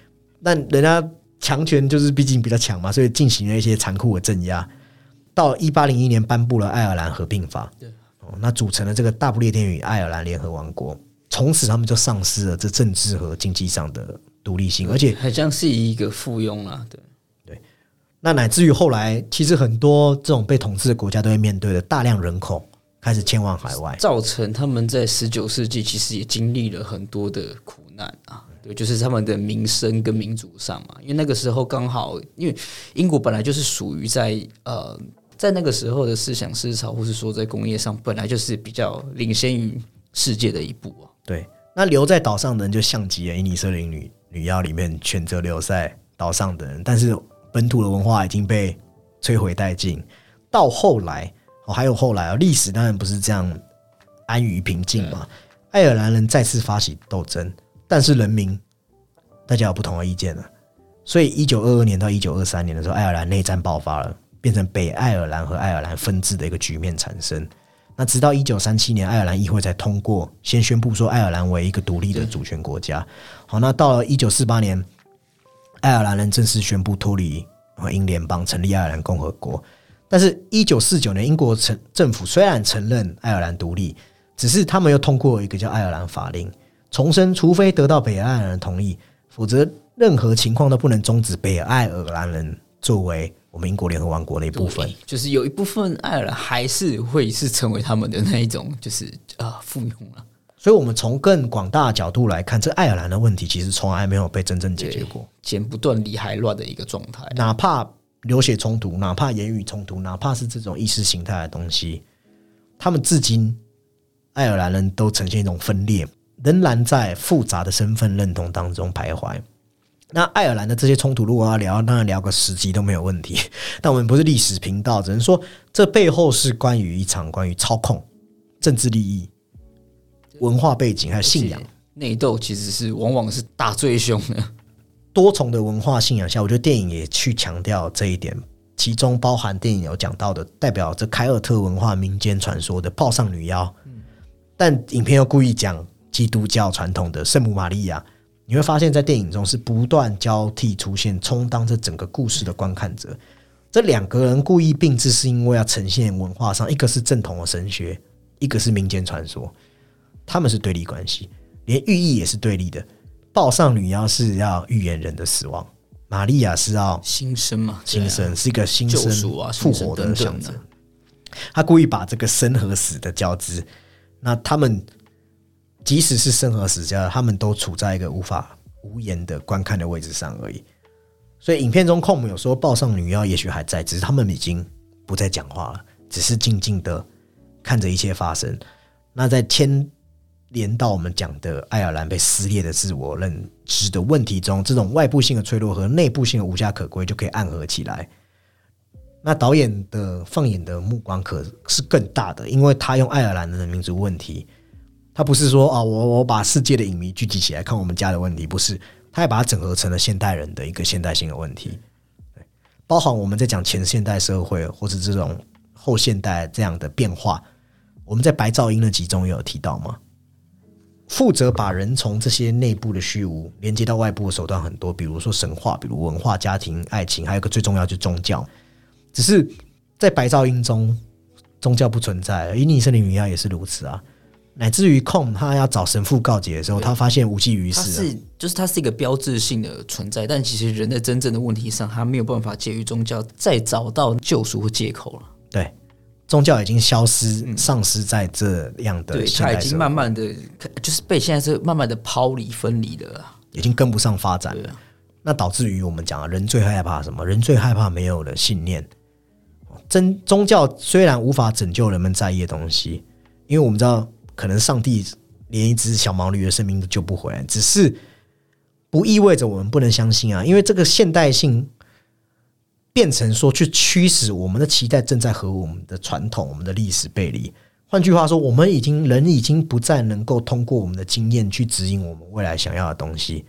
[SPEAKER 1] 但人家强权就是毕竟比较强嘛，所以进行了一些残酷的镇压。到一八零一年颁布了爱尔兰合并法，
[SPEAKER 2] 对。
[SPEAKER 1] 哦，那组成了这个大不列颠与爱尔兰联合王国，从此他们就丧失了这政治和经济上的独立性，而且
[SPEAKER 2] 好像是一个附庸啦，对。
[SPEAKER 1] 那乃至于后来，其实很多这种被统治的国家都会面对的大量人口开始迁往海外，
[SPEAKER 2] 造成他们在十九世纪其实也经历了很多的苦难啊。对，就是他们的民生跟民族上嘛，因为那个时候刚好，因为英国本来就是属于在呃，在那个时候的思想思潮，或是说在工业上，本来就是比较领先于世界的一步啊。
[SPEAKER 1] 对，那留在岛上的人就像极了《伊尼瑟林女女妖》里面选择留在岛上的人，但是。本土的文化已经被摧毁殆尽，到后来哦，还有后来啊，历史当然不是这样安于平静嘛。爱尔兰人再次发起斗争，但是人民大家有不同的意见了，所以一九二二年到一九二三年的时候，爱尔兰内战爆发了，变成北爱尔兰和爱尔兰分治的一个局面产生。那直到一九三七年，爱尔兰议会才通过，先宣布说爱尔兰为一个独立的主权国家。好，那到了一九四八年。爱尔兰人正式宣布脱离英联邦，成立爱尔兰共和国。但是，一九四九年，英国政政府虽然承认爱尔兰独立，只是他们又通过一个叫《爱尔兰法令》，重申除非得到北爱尔兰同意，否则任何情况都不能终止北爱尔兰人作为我们英国联合王国的一部分。
[SPEAKER 2] 就是有一部分爱尔兰还是会是成为他们的那一种，就是啊附庸了。
[SPEAKER 1] 所以，我们从更广大的角度来看，这爱尔兰的问题其实从来没有被真正解决过，
[SPEAKER 2] 剪不断理还乱的一个状态。
[SPEAKER 1] 哪怕流血冲突，哪怕言语冲突，哪怕是这种意识形态的东西，他们至今爱尔兰人都呈现一种分裂，仍然在复杂的身份认同当中徘徊。那爱尔兰的这些冲突，如果要聊，当然聊个十集都没有问题。但我们不是历史频道，只能说这背后是关于一场关于操控、政治利益。文化背景还有信仰
[SPEAKER 2] 内斗，其实是往往是打最凶的。
[SPEAKER 1] 多重的文化信仰下，我觉得电影也去强调这一点，其中包含电影有讲到的代表着凯尔特文化民间传说的泡上女妖，但影片又故意讲基督教传统的圣母玛利亚。你会发现在电影中是不断交替出现，充当这整个故事的观看者。这两个人故意并置，是因为要呈现文化上，一个是正统的神学，一个是民间传说。他们是对立关系，连寓意也是对立的。报上女妖是要预言人的死亡，玛利亚是要
[SPEAKER 2] 新生嘛？
[SPEAKER 1] 新生是一个新生
[SPEAKER 2] 啊，
[SPEAKER 1] 复活的象征。他故意把这个生和死的交织，那他们即使是生和死交，他们都处在一个无法无言的观看的位置上而已。所以影片中控姆有说，报上女妖也许还在，只是他们已经不再讲话了，只是静静的看着一切发生。那在天。连到我们讲的爱尔兰被撕裂的自我认知的问题中，这种外部性的脆弱和内部性的无家可归就可以暗合起来。那导演的放眼的目光可是更大的，因为他用爱尔兰的民族问题，他不是说啊，我我把世界的影迷聚集起来看我们家的问题，不是，他也把它整合成了现代人的一个现代性的问题，包含我们在讲前现代社会或者这种后现代这样的变化，我们在白噪音的集中也有提到吗？负责把人从这些内部的虚无连接到外部的手段很多，比如说神话，比如文化、家庭、爱情，还有个最重要就是宗教。只是在白噪音中，宗教不存在。而尼森林女亚也是如此啊，乃至于控他要找神父告解的时候，他发现无济于事。
[SPEAKER 2] 是，就是它是一个标志性的存在，但其实人的真正的问题上，他没有办法介于宗教再找到救赎和借口了。
[SPEAKER 1] 对。宗教已经消失、丧失在这样的，
[SPEAKER 2] 对，它已经慢慢的，就是被现在是慢慢的抛离、分离的了，
[SPEAKER 1] 已经跟不上发展了。那导致于我们讲啊，人最害怕什么？人最害怕没有了信念。真宗教虽然无法拯救人们在意的东西，因为我们知道，可能上帝连一只小毛驴的生命都救不回来，只是不意味着我们不能相信啊，因为这个现代性。变成说去驱使我们的期待正在和我们的传统、我们的历史背离。换句话说，我们已经人已经不再能够通过我们的经验去指引我们未来想要的东西。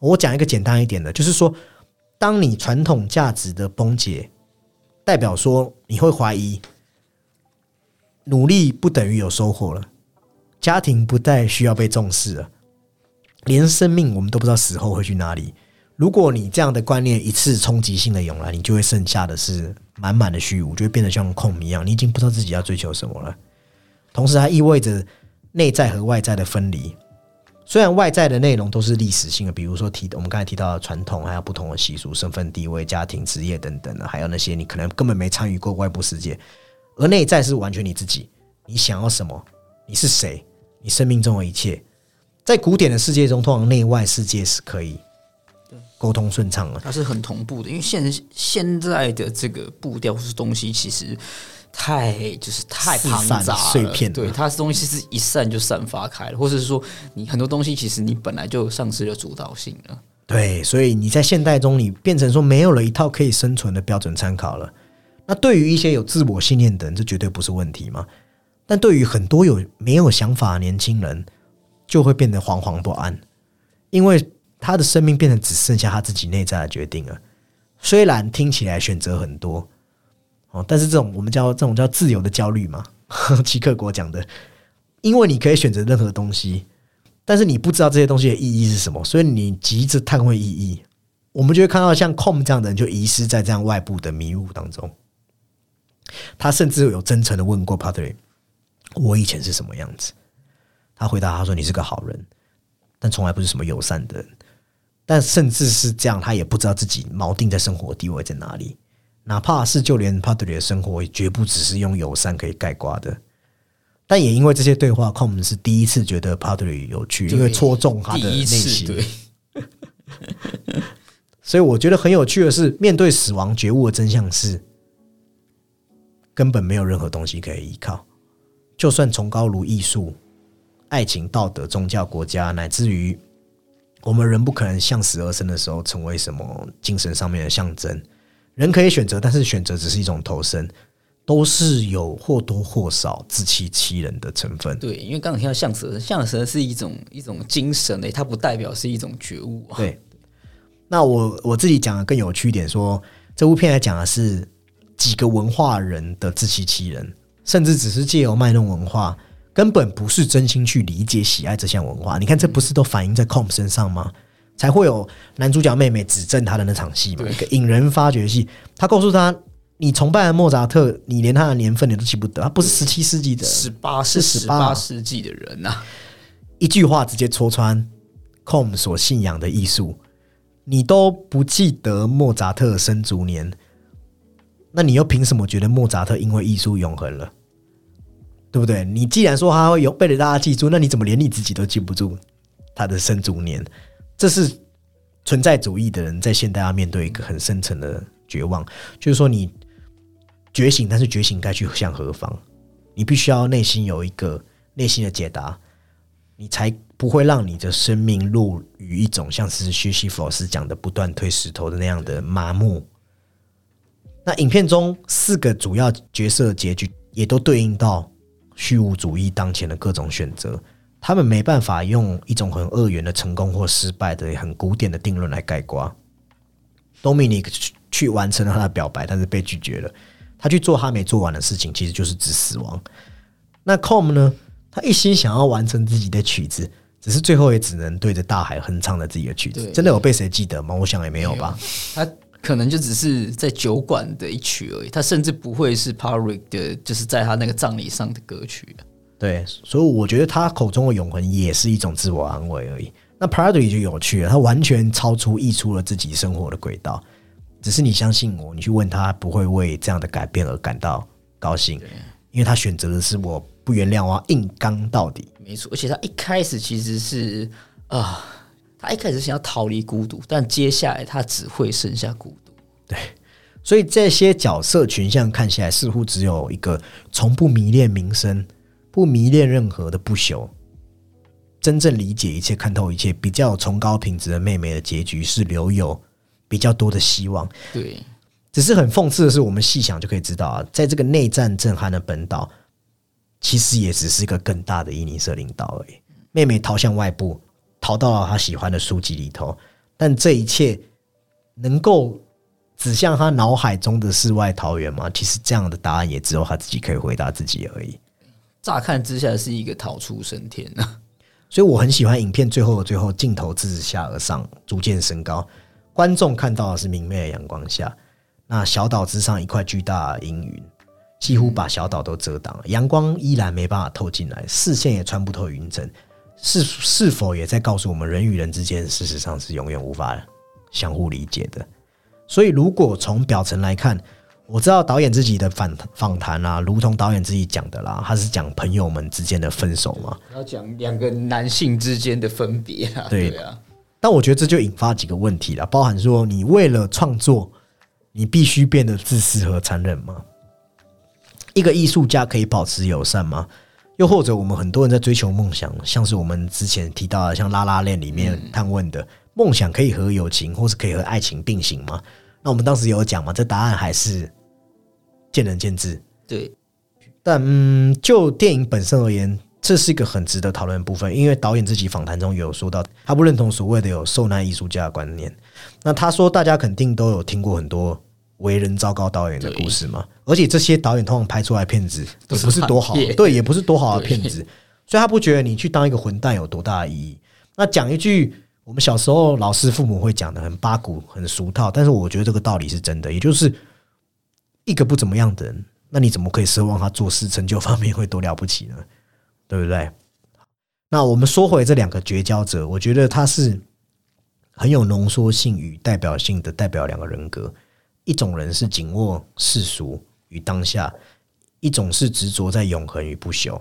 [SPEAKER 1] 我讲一个简单一点的，就是说，当你传统价值的崩解，代表说你会怀疑努力不等于有收获了，家庭不再需要被重视了，连生命我们都不知道死后会去哪里。如果你这样的观念一次冲击性的涌来，你就会剩下的是满满的虚无，就会变得像空迷一样，你已经不知道自己要追求什么了。同时，它意味着内在和外在的分离。虽然外在的内容都是历史性的，比如说提我们刚才提到的传统，还有不同的习俗、身份地位、家庭、职业等等的，还有那些你可能根本没参与过外部世界，而内在是完全你自己，你想要什么，你是谁，你生命中的一切，在古典的世界中，通常内外世界是可以沟通顺畅了。
[SPEAKER 2] 它是很同步的，因为现现在的这个步调或是东西，其实太就是太庞杂了
[SPEAKER 1] 碎片
[SPEAKER 2] 对，它是东西是一散就散发开了，或者是说你很多东西其实你本来就丧失了主导性了。
[SPEAKER 1] 对，所以你在现代中，你变成说没有了一套可以生存的标准参考了。那对于一些有自我信念的人，这绝对不是问题嘛。但对于很多有没有想法的年轻人，就会变得惶惶不安，因为他的生命变成只剩下他自己内在的决定了。虽然听起来选择很多哦，但是这种我们叫这种叫自由的焦虑嘛，齐克果讲的，因为你可以选择任何东西，但是你不知道这些东西的意义是什么，所以你急着探问意义。我们就会看到像 Com 这样的人，就遗失在这样外部的迷雾当中。他甚至有真诚的问过 Padre：“ 我以前是什么样子？”他回答他说：“你是个好人，但从来不是什么友善的人。但甚至是这样，他也不知道自己锚定在生活地位在哪里。哪怕是就连 Padre 的生活，也绝不只是用友善可以概括的。但也因为这些对话，Com 是第一次觉得 Padre 有趣，因为戳中他的内心。
[SPEAKER 2] 对，
[SPEAKER 1] 所以我觉得很有趣的是，面对死亡觉悟的真相是，根本没有任何东西可以依靠，就算崇高如艺术、爱情、道德、宗教、国家，乃至于我们人不可能向死而生的时候成为什么精神上面的象征。人可以选择，但是选择只是一种投身，都是有或多或少自欺欺人的成分。
[SPEAKER 2] 对，因为刚刚提到向死而生，向死而生是一种一种精神诶，它不代表是一种觉悟啊。
[SPEAKER 1] 对，那我我自己讲的更有趣一点说，这部片来讲的是几个文化人的自欺欺人，甚至只是借由卖弄文化，根本不是真心去理解喜爱这项文化。你看，这不是都反映在 Com 身上吗？才会有男主角妹妹指证他的那场戏嘛，一个引人发掘戏。他告诉他，你崇拜的莫扎特，你连他的年份你都记不得，他不是十七世纪的，
[SPEAKER 2] 十八
[SPEAKER 1] 是
[SPEAKER 2] 是十八世纪的人呐、
[SPEAKER 1] 一句话直接戳穿 Com 所信仰的艺术，你都不记得莫扎特生卒年，那你又凭什么觉得莫扎特因为艺术永恒了？对不对？你既然说他会有被大家记住，那你怎么连你自己都记不住他的生卒年？这是存在主义的人在现代要面对一个很深层的绝望，就是说你觉醒，但是觉醒该去向何方？你必须要内心有一个内心的解答，你才不会让你的生命落于一种像是薛西弗老师讲的不断推石头的那样的麻木。那影片中四个主要角色的结局也都对应到虚无主义当前的各种选择，他们没办法用一种很二元的成功或失败的很古典的定论来概括。Dominic 去去完成了他的表白，但是被拒绝了。他去做他没做完的事情，其实就是指死亡。那 Com 呢？他一心想要完成自己的曲子，只是最后也只能对着大海哼唱着自己的曲子。真的有被谁记得吗？我想也没有吧。
[SPEAKER 2] 他可能就只是在酒馆的一曲而已，他甚至不会是 Parrick 的，就是在他那个葬礼上的歌曲。
[SPEAKER 1] 对，所以我觉得他口中的永恒也是一种自我安慰而已。那 Prado 就有趣了，他完全超出溢出了自己生活的轨道。只是你相信我，你去问他，不会为这样的改变而感到高兴，因为他选择的是我不原谅，我要硬刚到底。
[SPEAKER 2] 没错，而且他一开始其实是啊、他一开始想要逃离孤独，但接下来他只会剩下孤独。
[SPEAKER 1] 对所以这些角色群像看起来似乎只有一个从不迷恋名声、不迷恋任何的不朽，真正理解一切、看透一切、比较有崇高品质的妹妹的结局是留有比较多的希望。
[SPEAKER 2] 对，
[SPEAKER 1] 只是很讽刺的是，我们细想就可以知道啊，在这个内战震撼的本岛，其实也只是一个更大的伊尼瑟领岛而已。妹妹逃向外部，逃到了他喜欢的书籍里头，但这一切能够指向他脑海中的世外桃源吗？其实这样的答案也只有他自己可以回答自己而已。
[SPEAKER 2] 乍看之下是一个逃出升天啊。
[SPEAKER 1] 所以我很喜欢影片最后的最后镜头自下而上，逐渐升高。观众看到的是明媚的阳光下，那小岛之上一块巨大的阴云，几乎把小岛都遮挡了，阳光依然没办法透进来，视线也穿不透云层，是是否也在告诉我们，人与人之间事实上是永远无法相互理解的？所以，如果从表层来看，我知道导演自己的访访谈啊，如同导演自己讲的啦，他是讲朋友们之间的分手嘛，
[SPEAKER 2] 要讲两个男性之间的分别啊，
[SPEAKER 1] 对
[SPEAKER 2] 对啊，
[SPEAKER 1] 但我觉得这就引发几个问题了，包含说你为了创作，你必须变得自私和残忍吗？一个艺术家可以保持友善吗？又或者我们很多人在追求梦想，像是我们之前提到的，像《拉拉链》里面探问的，梦想可以和友情或是可以和爱情并行吗？那我们当时有讲嘛，这答案还是见仁见智。
[SPEAKER 2] 对，
[SPEAKER 1] 但嗯，就电影本身而言，这是一个很值得讨论的部分，因为导演自己访谈中有说到，他不认同所谓的有受难艺术家的观念。那他说，大家肯定都有听过很多为人糟糕导演的故事嘛，而且这些导演通常拍出来的片子也不是多好对，也不是多好的片子，所以他不觉得你去当一个混蛋有多大的意义。那讲一句我们小时候老师父母会讲的很八股、很俗套，但是我觉得这个道理是真的，也就是一个不怎么样的人，那你怎么可以奢望他做事成就方面会多了不起呢？对不对？那我们说回这两个绝交者，我觉得他是很有浓缩性与代表性的，代表两个人格。一种人是紧握世俗与当下，一种是执着在永恒与不朽。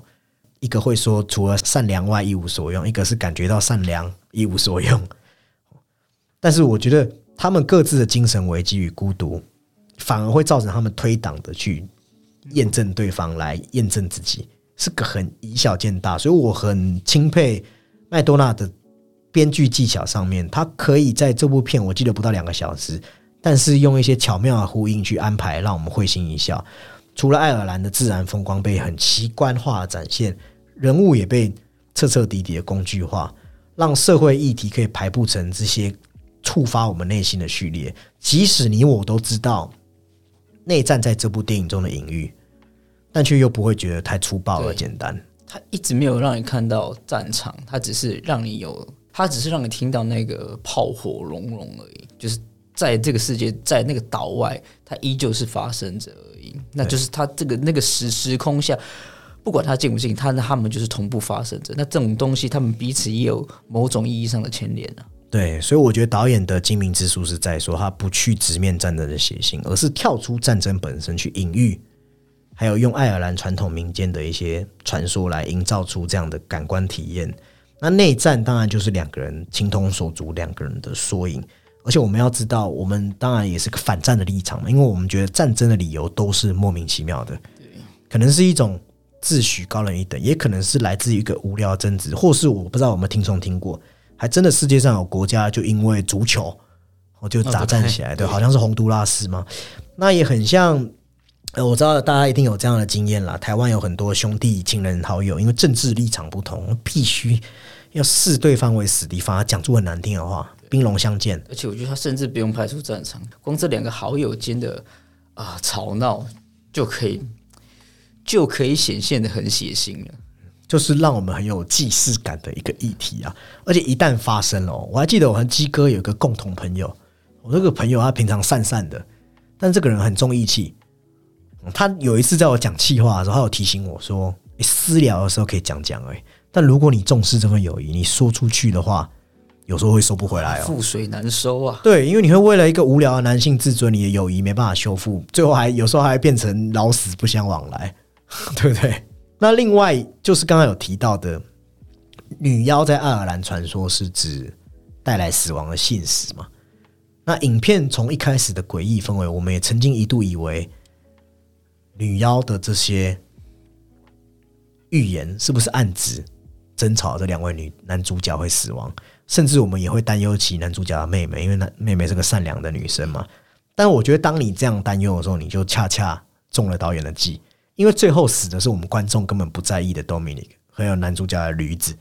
[SPEAKER 1] 一个会说除了善良外一无所用，一个是感觉到善良一无所用。但是我觉得他们各自的精神危机与孤独，反而会造成他们推挡的去验证对方，来验证自己，是个很以小见大。所以我很钦佩麦多纳的编剧技巧上面，他可以在这部片我记得不到两个小时，但是用一些巧妙的呼应去安排，让我们会心一笑。除了爱尔兰的自然风光被很奇观化的展现，人物也被彻彻底底的工具化，让社会议题可以排布成这些触发我们内心的序列。即使你我都知道内战在这部电影中的隐喻，但却又不会觉得太粗暴而简单。
[SPEAKER 2] 他一直没有让你看到战场，他只是让你有，他只是让你听到那个炮火隆隆而已。就是在这个世界，在那个岛外，它依旧是发生着而已。那就是它这个那个时时空下，不管它进不进，它他们就是同步发生着。那这种东西，他们彼此也有某种意义上的牵连啊。
[SPEAKER 1] 对，所以我觉得导演的精明之处是在说，他不去直面战争的血腥，而是跳出战争本身去隐喻，还有用爱尔兰传统民间的一些传说来营造出这样的感官体验。那内战当然就是两个人情同手足，两个人的缩影。而且我们要知道，我们当然也是个反战的立场嘛，因为我们觉得战争的理由都是莫名其妙的，可能是一种自诩高人一等，也可能是来自于一个无聊的争执，或是我不知道有没有听众听过，还真的世界上有国家就因为足球，我就打战起来，对，好像是洪都拉斯嘛，那也很像。呃，我知道大家一定有这样的经验啦。台湾有很多兄弟、亲人、好友，因为政治立场不同，必须要视对方为死敌，反而讲出很难听的话，兵戎相见。
[SPEAKER 2] 而且我觉得他甚至不用派出战场，光这两个好友间的啊吵闹就可以就可以显现的很血腥了。
[SPEAKER 1] 就是让我们很有既视感的一个议题啊！而且一旦发生了哦，我还记得我和鸡哥有一个共同朋友，我这个朋友他平常散散的，但这个人很重义气。嗯他有一次在我讲气话的时候，他有提醒我说：“你私聊的时候可以讲讲哎，但如果你重视这份友谊，你说出去的话，有时候会收不回来哦。”
[SPEAKER 2] 覆水难收啊！
[SPEAKER 1] 对，因为你会为了一个无聊的男性自尊，你的友谊没办法修复，最后还有时候还变成老死不相往来，对不对？那另外就是刚刚有提到的，女妖在爱尔兰传说是指带来死亡的信使嘛？那影片从一开始的诡异氛围，我们也曾经一度以为女妖的这些预言是不是暗指争吵这两位女男主角会死亡？甚至我们也会担忧起男主角的妹妹，因为那妹妹是个善良的女生嘛。但我觉得，当你这样担忧的时候，你就恰恰中了导演的计，因为最后死的是我们观众根本不在意的 Dominic，还有男主角的驴子。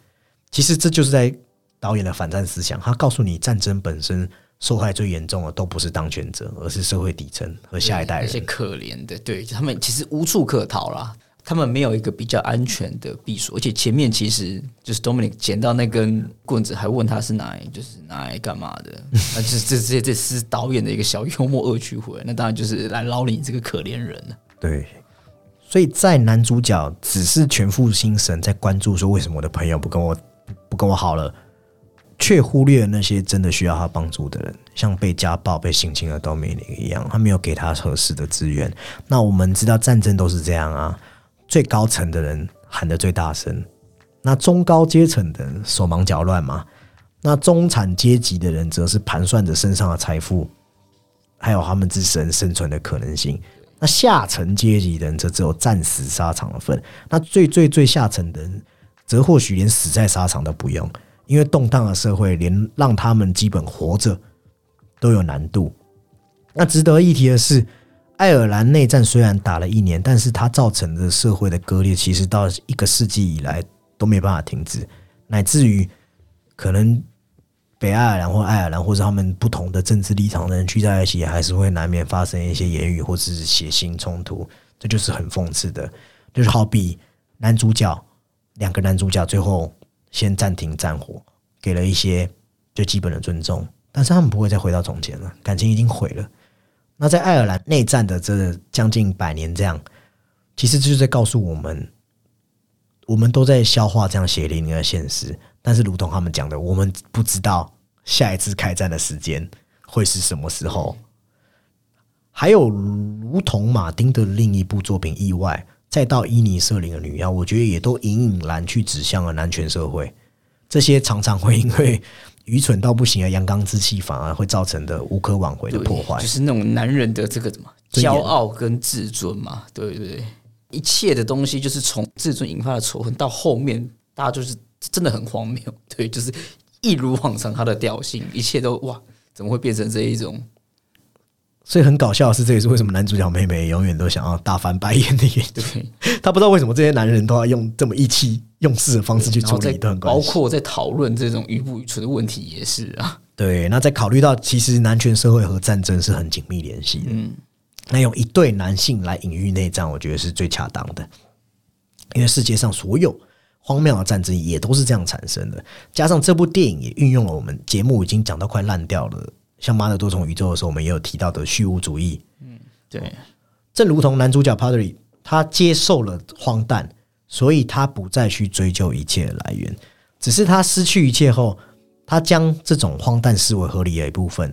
[SPEAKER 1] 其实这就是在导演的反战思想，他告诉你，战争本身受害最严重的都不是当权者，而是社会底层和下一代人
[SPEAKER 2] 那些。可怜的，对他们其实无处可逃啦。他们没有一个比较安全的避所，而且前面其实就是 Dominic 捡到那根棍子，还问他是拿来就是拿来干嘛的，那这这这这是导演的一个小幽默恶趣味，那当然就是来捞你这个可怜人了。
[SPEAKER 1] 对，所以在男主角只是全副心神在关注说为什么我的朋友不跟我不跟我好了，却忽略了那些真的需要他帮助的人，像被家暴、被性侵的 Dominic 一样，他没有给他合适的资源。那我们知道战争都是这样啊，最高层的人喊得最大声，那中高阶层的人手忙脚乱嘛，那中产阶级的人则是盘算着身上的财富，还有他们自身生存的可能性。那下层阶级的人则只有战死沙场的份，那最最最下层的人，则或许连死在沙场都不用，因为动荡的社会连让他们基本活着都有难度。那值得一提的是，爱尔兰内战虽然打了一年，但是它造成的社会的割裂，其实到一个世纪以来都没办法停止，乃至于可能。北爱尔兰或爱尔兰，或者他们不同的政治立场的人聚在一起，还是会难免发生一些言语或是血腥冲突，这就是很讽刺的。就是好比男主角两个男主角最后先暂停战火，给了一些最基本的尊重，但是他们不会再回到从前了，感情已经毁了。那在爱尔兰内战的这将近百年，这样其实就是在告诉我们，我们都在消化这样血淋淋的现实。但是，如同他们讲的，我们不知道下一次开战的时间会是什么时候。还有，如同马丁的另一部作品《意外》，再到伊尼瑟琳的《女妖》，我觉得也都隐隐然去指向了男权社会。这些常常会因为愚蠢到不行的阳刚之气，反而会造成的无可挽回的破坏，
[SPEAKER 2] 就是那种男人的这个什么骄傲跟自尊嘛？对对对，一切的东西就是从自尊引发的仇恨，到后面大家就是。真的很荒谬，对，就是一如往常他的调性，一切都哇，怎么会变成这一种？
[SPEAKER 1] 所以很搞笑的是，这也是为什么男主角妹妹永远都想要大翻白眼的原因。他不知道为什么这些男人都要用这么意气用事的方式去处理一段关
[SPEAKER 2] 系，包括在讨论这种愚不愚蠢的问题也是啊。
[SPEAKER 1] 对，那在考虑到其实男权社会和战争是很紧密联系的，嗯，那用一对男性来隐喻内战，我觉得是最恰当的，因为世界上所有。荒谬的战争也都是这样产生的，加上这部电影也运用了我们节目已经讲到快烂掉了，像《妈的多重宇宙》的时候，我们也有提到的虚无主义。
[SPEAKER 2] 嗯，对，
[SPEAKER 1] 正如同男主角 Padre，他接受了荒诞，所以他不再去追究一切的来源，只是他失去一切后，他将这种荒诞视为合理的一部分。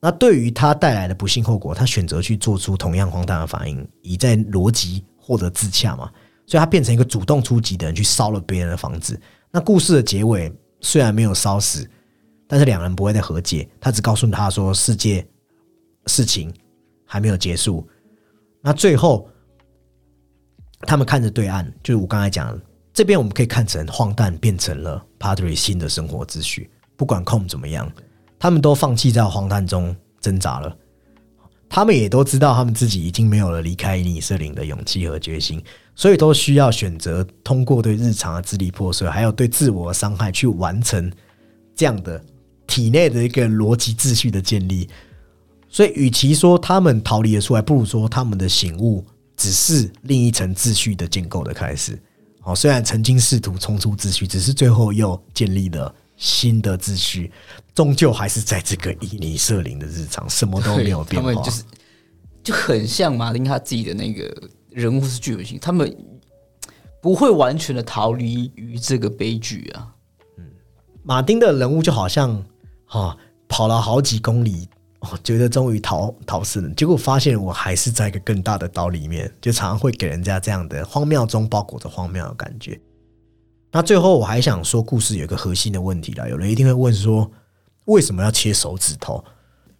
[SPEAKER 1] 那对于他带来的不幸后果，他选择去做出同样荒诞的反应，以在逻辑获得自洽嘛？所以他变成一个主动出击的人，去烧了别人的房子。那故事的结尾虽然没有烧死，但是两人不会再和解。他只告诉他说，世界事情还没有结束。那最后，他们看着对岸，就是我刚才讲，这边我们可以看成荒诞变成了 Padre 新的生活秩序。不管空怎么样，他们都放弃在荒诞中挣扎了。他们也都知道，他们自己已经没有了离开尼瑟林的勇气和决心。所以都需要选择通过对日常的支离破碎，还有对自我的伤害，去完成这样的体内的一个逻辑秩序的建立。所以，与其说他们逃离了出来，不如说他们的醒悟只是另一层秩序的建构的开始。好，虽然曾经试图冲出秩序，只是最后又建立了新的秩序，终究还是在这个伊尼瑟林的日常，什么都没有变化。
[SPEAKER 2] 就是就很像马丁他自己的那个。人物是具有性，他们不会完全的逃离于这个悲剧啊。
[SPEAKER 1] 嗯，马丁的人物就好像哈跑了好几公里，觉得终于逃逃生了，结果发现我还是在一个更大的岛里面，就常常会给人家这样的荒谬中包裹着荒谬的感觉。那最后我还想说，故事有一个核心的问题了，有人一定会问说，为什么要切手指头？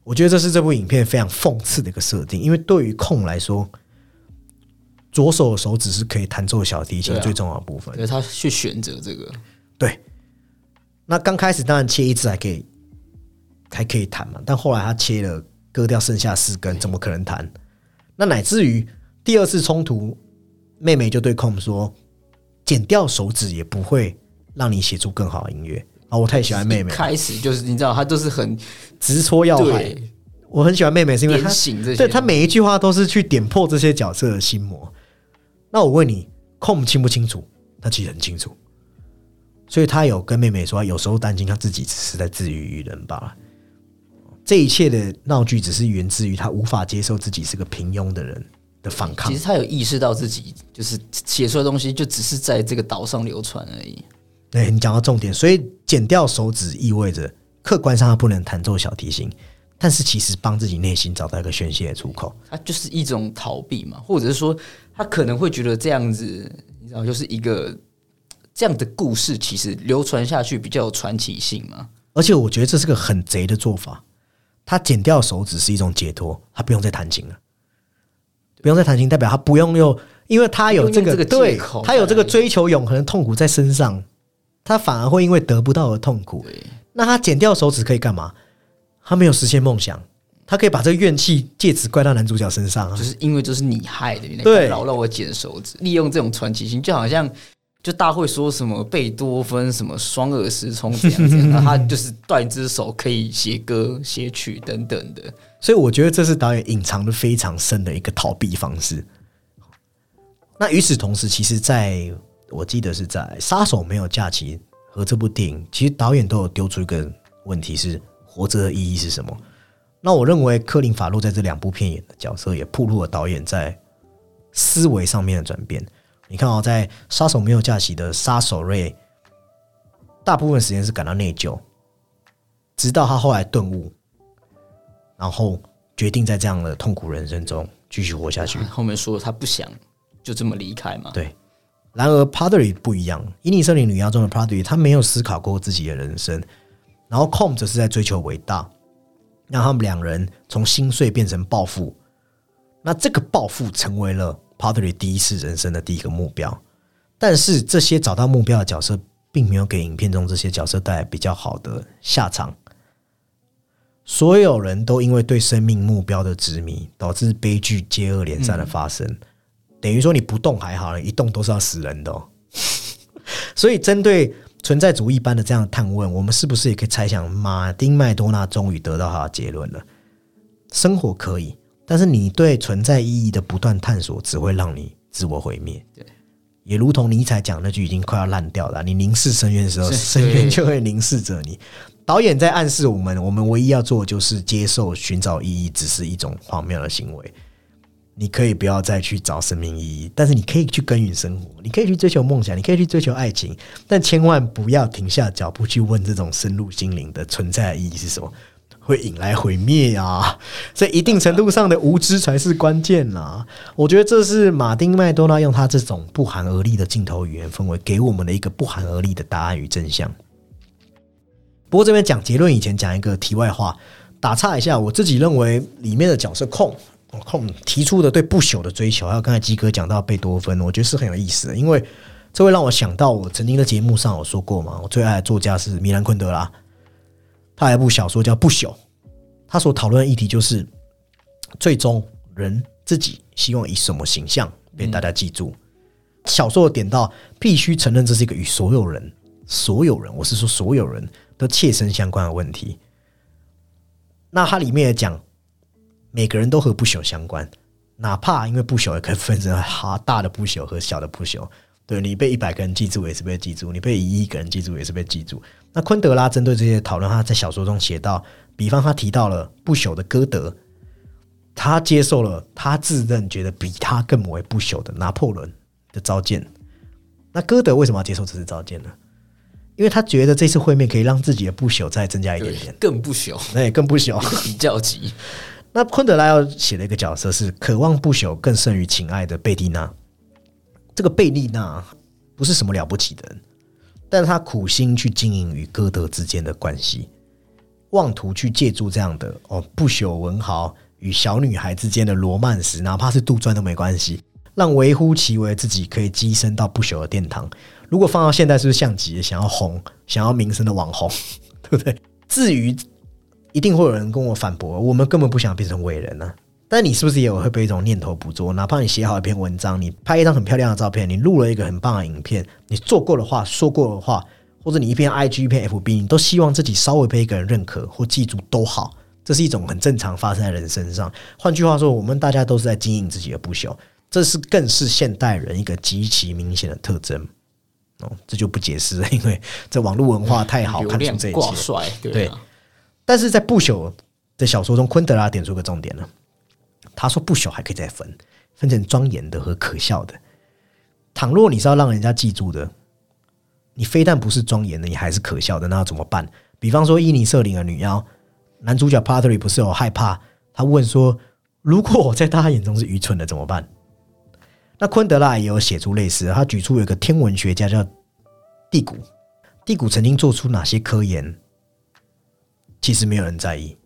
[SPEAKER 1] 我觉得这是这部影片非常讽刺的一个设定，因为对于控来说。左手手指是可以弹奏小提琴最重要的部分，
[SPEAKER 2] 对他去选择这个。
[SPEAKER 1] 对，那刚开始当然切一次还可以，还可以弹嘛，但后来他切了，割掉剩下四根，怎么可能弹？那乃至于第二次冲突，妹妹就对控说：“剪掉手指也不会让你写出更好的音乐。”啊，我太喜欢妹妹。
[SPEAKER 2] 开始就是你知道，她都是很
[SPEAKER 1] 直戳要害。我很喜欢妹妹，是因为她对她每一句话都是去点破这些角色的心魔。那我问你，控清不清楚？他其实很清楚，所以他有跟妹妹说，有时候担心他自己只是在自娱于人罢了。这一切的闹剧只是源自于他无法接受自己是个平庸的人的反抗
[SPEAKER 2] 其。实他有意识到自己就是写出来的东西就只是在这个岛上流传而已。
[SPEAKER 1] 对你讲到重点，所以剪掉手指意味着客观上他不能弹奏小提琴，但是其实帮自己内心找到一个宣泄的出口。
[SPEAKER 2] 他就是一种逃避嘛，或者是说他可能会觉得这样子，你知道，就是一个这样的故事，其实流传下去比较有传奇性嘛。
[SPEAKER 1] 而且我觉得这是个很贼的做法。他剪掉手指是一种解脱，他不用再弹琴了，不用再弹琴，代表他不用又，因为他有这个对
[SPEAKER 2] 口，
[SPEAKER 1] 他有这个追求永恒的痛苦在身上，他反而会因为得不到而痛苦。那他剪掉手指可以干嘛？他没有实现梦想，他可以把这个怨气借此怪到男主角身上啊
[SPEAKER 2] 就。是因为这是你害的，
[SPEAKER 1] 对
[SPEAKER 2] 干扰让我剪手指，利用这种传奇性，就好像就大会说什么贝多芬什么双耳失聪这样子，那他就是断一只手可以写歌写曲等等的。
[SPEAKER 1] 所以我觉得这是导演隐藏的非常深的一个逃避方式。那与此同时，其实在我记得是在《杀手没有假期》和这部电影，其实导演都有丢出一个问题是：活着的意义是什么？那我认为柯林法洛在这两部片演的角色，也暴露了导演在思维上面的转变。你看哦，在《杀手没有假期》的杀手瑞，大部分时间是感到内疚，直到他后来顿悟，然后决定在这样的痛苦人生中继续活下去。
[SPEAKER 2] 后面说他不想就这么离开嘛，
[SPEAKER 1] 对，然而 Padre 不一样，《伊尼森林女妖》中的 Padre 他没有思考过自己的人生，然后 Com 则是在追求伟大，让他们两人从心碎变成暴富。那这个暴富成为了 Padre 第一次人生的第一个目标，但是这些找到目标的角色，并没有给影片中这些角色带来比较好的下场。所有人都因为对生命目标的执迷，导致悲剧接二连三的发生。等于说你不动还好，一动都是要死人的、哦。所以，针对存在主义般的这样的探问，我们是不是也可以猜想，马丁麦多纳终于得到他的结论了？生活可以，但是你对存在意义的不断探索，只会让你自我毁灭。
[SPEAKER 2] 对，
[SPEAKER 1] 也如同尼采讲那句已经快要烂掉了：你凝视深渊的时候，深渊就会凝视着你。导演在暗示我们，我们唯一要做的就是接受寻找意义只是一种荒谬的行为。你可以不要再去找生命意义，但是你可以去耕耘生活，你可以去追求梦想，你可以去追求爱情，但千万不要停下脚步去问这种深入心灵的存在的意义是什么，会引来毁灭呀！所以一定程度上的无知才是关键啦。我觉得这是马丁麦多纳用他这种不寒而栗的镜头语言氛围，给我们的一个不寒而栗的答案与真相。不过这边讲结论以前，讲一个题外话，打岔一下，我自己认为里面的角色控控提出的对不朽的追求，还有刚才鸡哥讲到贝多芬，我觉得是很有意思的，因为这会让我想到我曾经在节目上有说过嘛，我最爱的作家是米兰昆德拉，他有一部小说叫《不朽》，他所讨论的议题就是最终人自己希望以什么形象被大家记住。小说点到必须承认这是一个与所有人、所有人，我是说所有人都切身相关的问题。那它里面也讲，每个人都和不朽相关，哪怕因为不朽也可以分成哈大的不朽和小的不朽。对你被一百个人记住也是被记住，你被一亿个人记住也是被记住。那昆德拉针对这些讨论，他在小说中写到，比方他提到了不朽的歌德，他接受了他自认觉得比他更为不朽的拿破仑的召见。那歌德为什么要接受这次召见呢？因为他觉得这次会面可以让自己的不朽再增加一点点，，
[SPEAKER 2] 更不朽，
[SPEAKER 1] 那也更不朽。
[SPEAKER 2] 比较级。
[SPEAKER 1] 那昆德拉要写的一个角色是渴望不朽更胜于情爱的贝蒂娜。这个贝利娜不是什么了不起的人，但是他苦心去经营与歌德之间的关系，妄图去借助这样的哦不朽文豪与小女孩之间的罗曼史，哪怕是杜撰都没关系，让微乎其微自己可以跻身到不朽的殿堂。如果放到现在，是不是像极了想要红、想要名声的网红，对不对？至于一定会有人跟我反驳，我们根本不想变成伟人呢、但你是不是也有会被一种念头捕捉？哪怕你写好一篇文章，你拍一张很漂亮的照片，你录了一个很棒的影片，你做过的话、说过的话，或者你一篇 IG、一篇 FB，你都希望自己稍微被一个人认可或记住都好，这是一种很正常发生在人身上。换句话说，我们大家都是在经营自己的不朽。这是更是现代人一个极其明显的特征。哦，这就不解释了，因为这网络文化太好看出这一切。
[SPEAKER 2] 挂帅，对
[SPEAKER 1] 但是在不朽的小说中，昆德拉点出个重点了。他说不朽还可以再分，分成庄严的和可笑的。倘若你是要让人家记住的，你非但不是庄严的，你还是可笑的，那要怎么办？比方说伊尼瑟琳的女妖，男主角 Patry 不是有害怕？他问说：“如果我在大家眼中是愚蠢的，怎么办？”那昆德拉也有写出类似，他举出有一个天文学家叫蒂谷，蒂谷曾经做出哪些科研，其实没有人在意，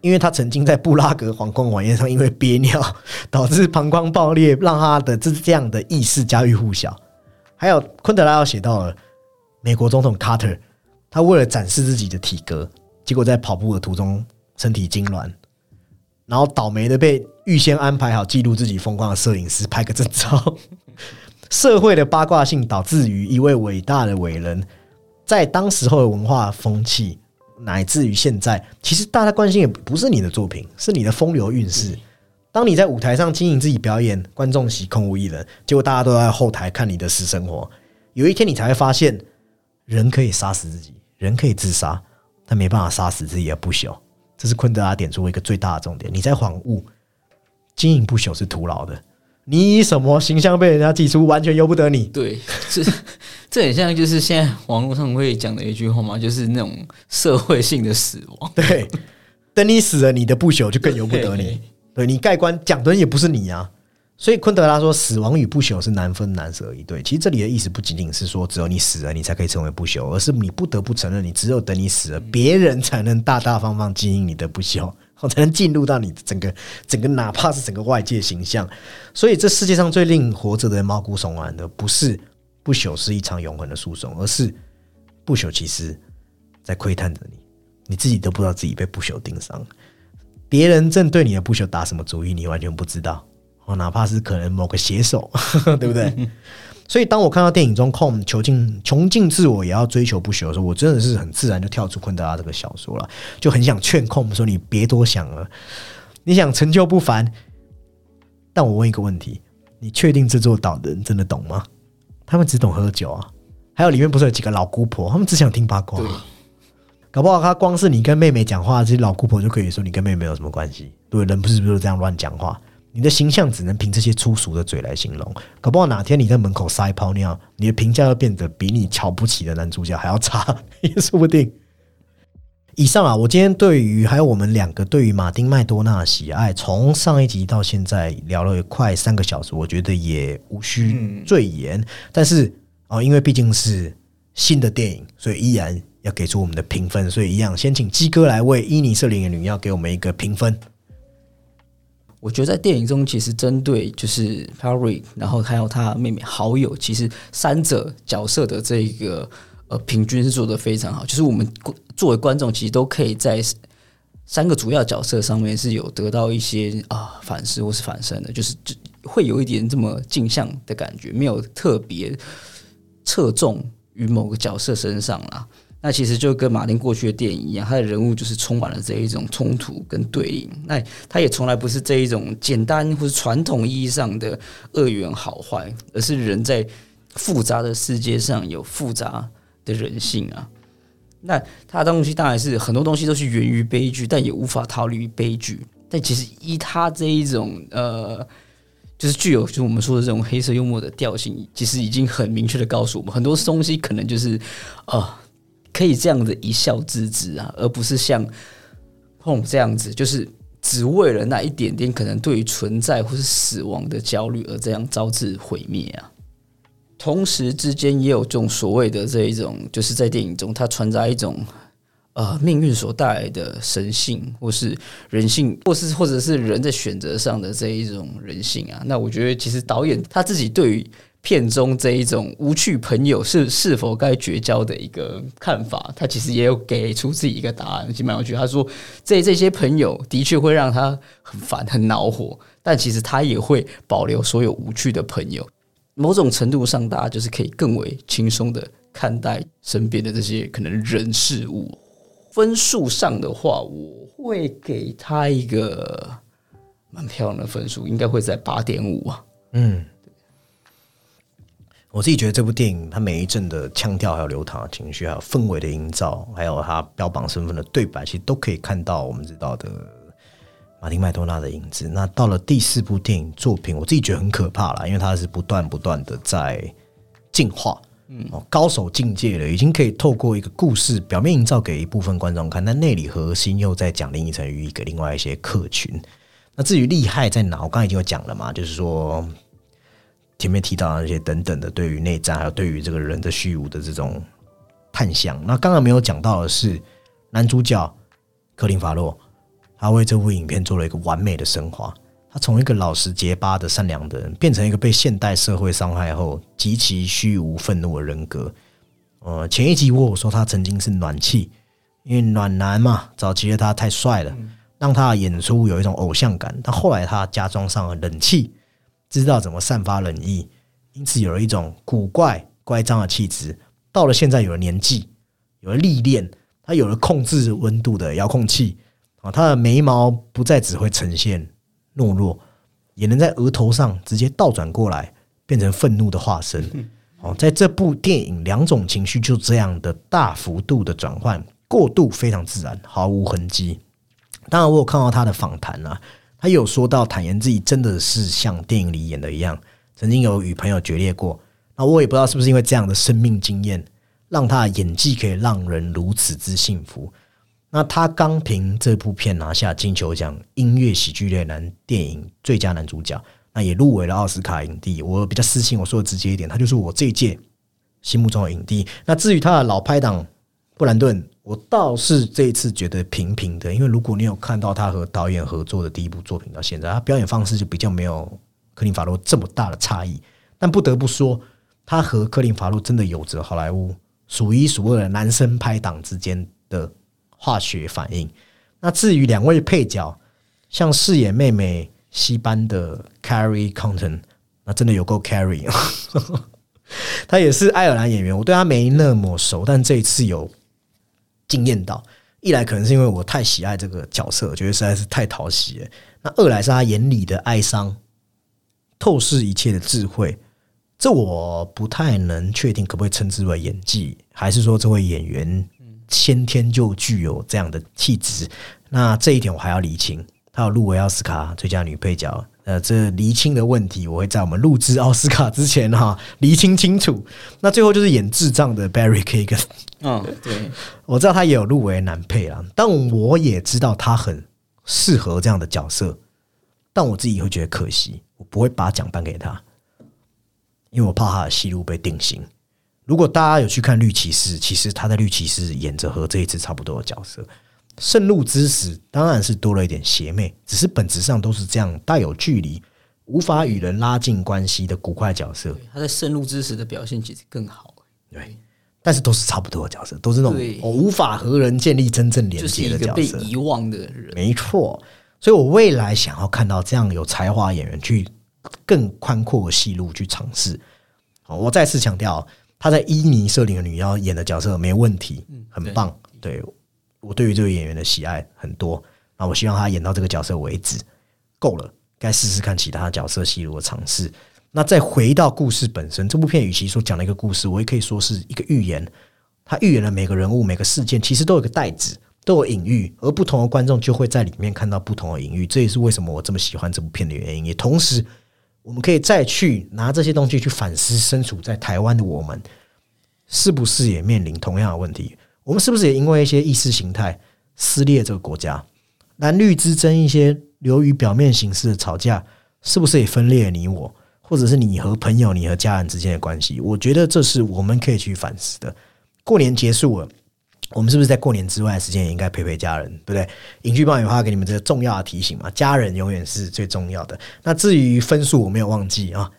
[SPEAKER 1] 因为他曾经在布拉格皇宫晚宴上因为憋尿导致膀胱爆裂，让他的这这样的意识家喻户晓。还有昆德拉要写到了美国总统卡特，他为了展示自己的体格，结果在跑步的途中身体痉挛，然后倒霉的被预先安排好记录自己风光的摄影师拍个正照。社会的八卦性导致于一位伟大的伟人，在当时候的文化风气，乃至于现在，其实大家关心也不是你的作品，是你的风流韵事。当你在舞台上经营自己表演，观众席空无一人，结果大家都在后台看你的私生活。有一天你才会发现，人可以杀死自己，人可以自杀，但没办法杀死自己的不朽。这是昆德拉点出一个最大的重点：你在恍悟，经营不朽是徒劳的。你以什么形象被人家记出，完全由不得你。
[SPEAKER 2] 对，这 这很像就是现在网络上会讲的一句话嘛，就是那种社会性的死亡。
[SPEAKER 1] 对，等你死了，你的不朽就更由不得你
[SPEAKER 2] 对。
[SPEAKER 1] 对你盖棺讲的人也不是你啊。所以昆德拉说，死亡与不朽是难分难舍一对。其实这里的意思不仅仅是说，只有你死了，你才可以成为不朽，而是你不得不承认，你只有等你死了，别人才能大大方方经营你的不朽，才能进入到你的整个整个，哪怕是整个外界形象。所以，这世界上最令活着的人毛骨悚然的，不是不朽是一场永恒的诉讼，而是不朽其实在窥探着你，你自己都不知道自己被不朽盯上。别人正对你的不朽打什么主意，你完全不知道。哦，哪怕是可能某个写手，对不对？所以，当我看到电影中控囚禁穷尽自我也要追求不朽的时候，我真的是很自然就跳出昆德拉这个小说了，就很想劝控说：“你别多想了，你想成就不凡。”但我问一个问题：你确定这座岛的人真的懂吗？他们只懂喝酒啊，还有里面不是有几个老姑婆，他们只想听八卦、搞不好他光是你跟妹妹讲话，这些老姑婆就可以说你跟妹妹有什么关系？对，人不是不是这样乱讲话？你的形象只能凭这些粗俗的嘴来形容。搞不好哪天你在门口撒一泡尿，你的评价要变得比你瞧不起的男主角还要差，也说不定。以上啊，我今天对于还有我们两个对于马丁麦多纳的喜爱，从上一集到现在聊了快三个小时，我觉得也无需赘言。但是哦，因为毕竟是新的电影，所以依然要给出我们的评分。所以一样，先请鸡哥来为伊尼瑟琳的女要给我们一个评分。
[SPEAKER 2] 我觉得在电影中，其实针对就是 Perry，然后还有他妹妹好友，其实三者角色的这个呃平均是做的非常好。就是我们作为观众，其实都可以在三个主要角色上面是有得到一些啊反思或是反身的，就是就会有一点这么镜像的感觉，没有特别侧重于某个角色身上啦。那其实就跟马丁过去的电影一样，他的人物就是充满了这一种冲突跟对立。那他也从来不是这一种简单或是传统意义上的恶缘好坏，而是人在复杂的世界上有复杂的人性啊。那他的东西当然是很多东西都是源于悲剧，但也无法逃离悲剧。但其实依他这一种呃。就是具有就我们说的这种黑色幽默的调性，其实已经很明确的告诉我们，很多东西可能就是啊、可以这样的一笑置之啊，而不是像碰这样子，就是只为了那一点点可能对于存在或是死亡的焦虑而这样招致毁灭啊。同时之间也有这种所谓的这一种，就是在电影中它传达一种呃命运所带来的神性，或是人性，或是或者是人在选择上的这一种人性啊。那我觉得其实导演他自己对于片中这一种无趣朋友是是否该绝交的一个看法，他其实也有给出自己一个答案，其实蛮有趣。他说这这些朋友的确会让他很烦很恼火，但其实他也会保留所有无趣的朋友。某种程度上，大家就是可以更为轻松的看待身边的这些可能人事物。分数上的话，我会给他一个蛮漂亮的分数，应该会在八点五啊。
[SPEAKER 1] 嗯，我自己觉得这部电影它每一阵的腔调、还有流淌的情绪、还有氛围的营造，还有它标榜身份的对白，其实都可以看到我们知道的马丁麦多纳的影子。那到了第四部电影作品，我自己觉得很可怕了，因为它是不断不断的在进化。嗯，哦，高手境界了，已经可以透过一个故事表面营造给一部分观众看，但内里核心又在讲另一层寓意给另外一些客群。那至于厉害在哪，我刚才已经有讲了嘛，就是说前面提到的那些等等的，对于内战还有对于这个人的虚无的这种探向。那刚刚没有讲到的是男主角克林法洛，他为这部影片做了一个完美的升华。他从一个老实结巴的善良的人，变成一个被现代社会伤害后极其虚无愤怒的人格。呃，前一集我有说他曾经是暖气，因为暖男嘛，早期的他太帅了，让他的演出有一种偶像感。但后来他加装上了冷气，知道怎么散发冷意，因此有了一种古怪乖张的气质。到了现在有了年纪，有了历练，他有了控制温度的遥控器啊，他的眉毛不再只会呈现。懦弱，也能在额头上直接倒转过来，变成愤怒的化身。哦，在这部电影，两种情绪就这样的大幅度的转换，过渡非常自然，毫无痕迹。当然，我有看到他的访谈啊，他有说到坦言自己真的是像电影里演的一样，曾经有与朋友决裂过。那我也不知道是不是因为这样的生命经验，让他的演技可以让人如此之幸福。那他刚凭这部片拿下金球奖音乐喜剧类男电影最佳男主角，那也入围了奥斯卡影帝。我比较私信，我说的直接一点，他就是我这一届心目中的影帝。那至于他的老拍档布兰顿，我倒是这一次觉得平平的，因为如果你有看到他和导演合作的第一部作品到现在，他表演方式就比较没有克林法洛这么大的差异。但不得不说，他和克林法洛真的有着好莱坞数一数二的男生拍档之间的。化学反应。那至于两位配角，像饰演妹妹西班的 Carrie Conton，那真的有够 Carrie，他也是爱尔兰演员，我对他没那么熟，但这一次有惊艳到。一来可能是因为我太喜爱这个角色，觉得实在是太讨喜了；那二来是他眼里的哀伤，透视一切的智慧。这我不太能确定可不可以称之为演技，还是说这位演员。先天就具有这样的气质，那这一点我还要厘清。他有入围奥斯卡最佳女配角，呃，这厘清的问题，我会在我们录制奥斯卡之前哈厘清清楚。那最后就是演智障的 Barry Kagan，
[SPEAKER 2] 嗯，对，
[SPEAKER 1] 我知道他也有入围男配啊，但我也知道他很适合这样的角色，但我自己会觉得可惜，我不会把奖颁给他，因为我怕他的戏路被定型。如果大家有去看《绿骑士》，其实他在《绿骑士》演着和这一次差不多的角色，《圣路之死》当然是多了一点邪魅，只是本质上都是这样带有距离、无法与人拉近关系的古怪角色。
[SPEAKER 2] 他在《渗入之时》的表现其实更好，
[SPEAKER 1] 对，但是都是差不多的角色，都是那种我无法和人建立真正连接的角
[SPEAKER 2] 色，被遗忘的人。
[SPEAKER 1] 没错，所以我未来想要看到这样有才华演员去更宽阔的戏路去尝试。好，我再次强调。他在伊尼设定的女妖演的角色没问题，很棒。对我对于这个演员的喜爱很多，那我希望他演到这个角色为止，够了。该试试看其他角色戏如何尝试。那再回到故事本身，这部片与其说讲了一个故事，我也可以说是一个寓言。他预言了每个人物、每个事件，其实都有个代指，都有隐喻，而不同的观众就会在里面看到不同的隐喻。这也是为什么我这么喜欢这部片的原因。也同时。我们可以再去拿这些东西去反思，身处在台湾的我们，是不是也面临同样的问题？我们是不是也因为一些意识形态撕裂这个国家？蓝绿之争，一些流于表面形式的吵架，是不是也分裂你我，或者是你和朋友、你和家人之间的关系？我觉得这是我们可以去反思的。过年结束了。我们是不是在过年之外的时间也应该陪陪家人，对不对？影剧爆米花给你们这个重要的提醒嘛？家人永远是最重要的。那至于分数，我没有忘记啊，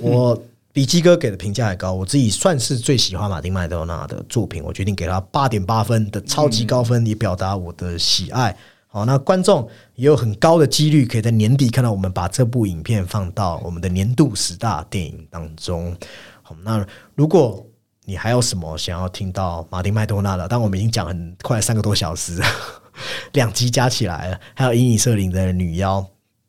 [SPEAKER 1] 我比基哥给的评价还高。我自己算是最喜欢马丁麦多纳的作品，我决定给他八点八分的超级高分，以表达我的喜爱。好，那观众也有很高的几率可以在年底看到我们把这部影片放到我们的年度十大电影当中。好，那如果。你还有什么想要听到马丁麦多纳的？但我们已经讲很快三个多小时，两集加起来了。还有伊尼瑟林的女妖，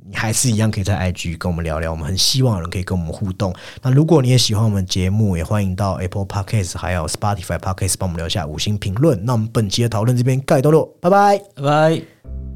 [SPEAKER 1] 你还是一样可以在 IG 跟我们聊聊。我们很希望有人可以跟我们互动。那如果你也喜欢我们节目，也欢迎到 Apple Podcast 还有 Spotify Podcast 帮我们留下五星评论。那我们本期的讨论这边盖段落，拜拜。
[SPEAKER 2] 拜拜。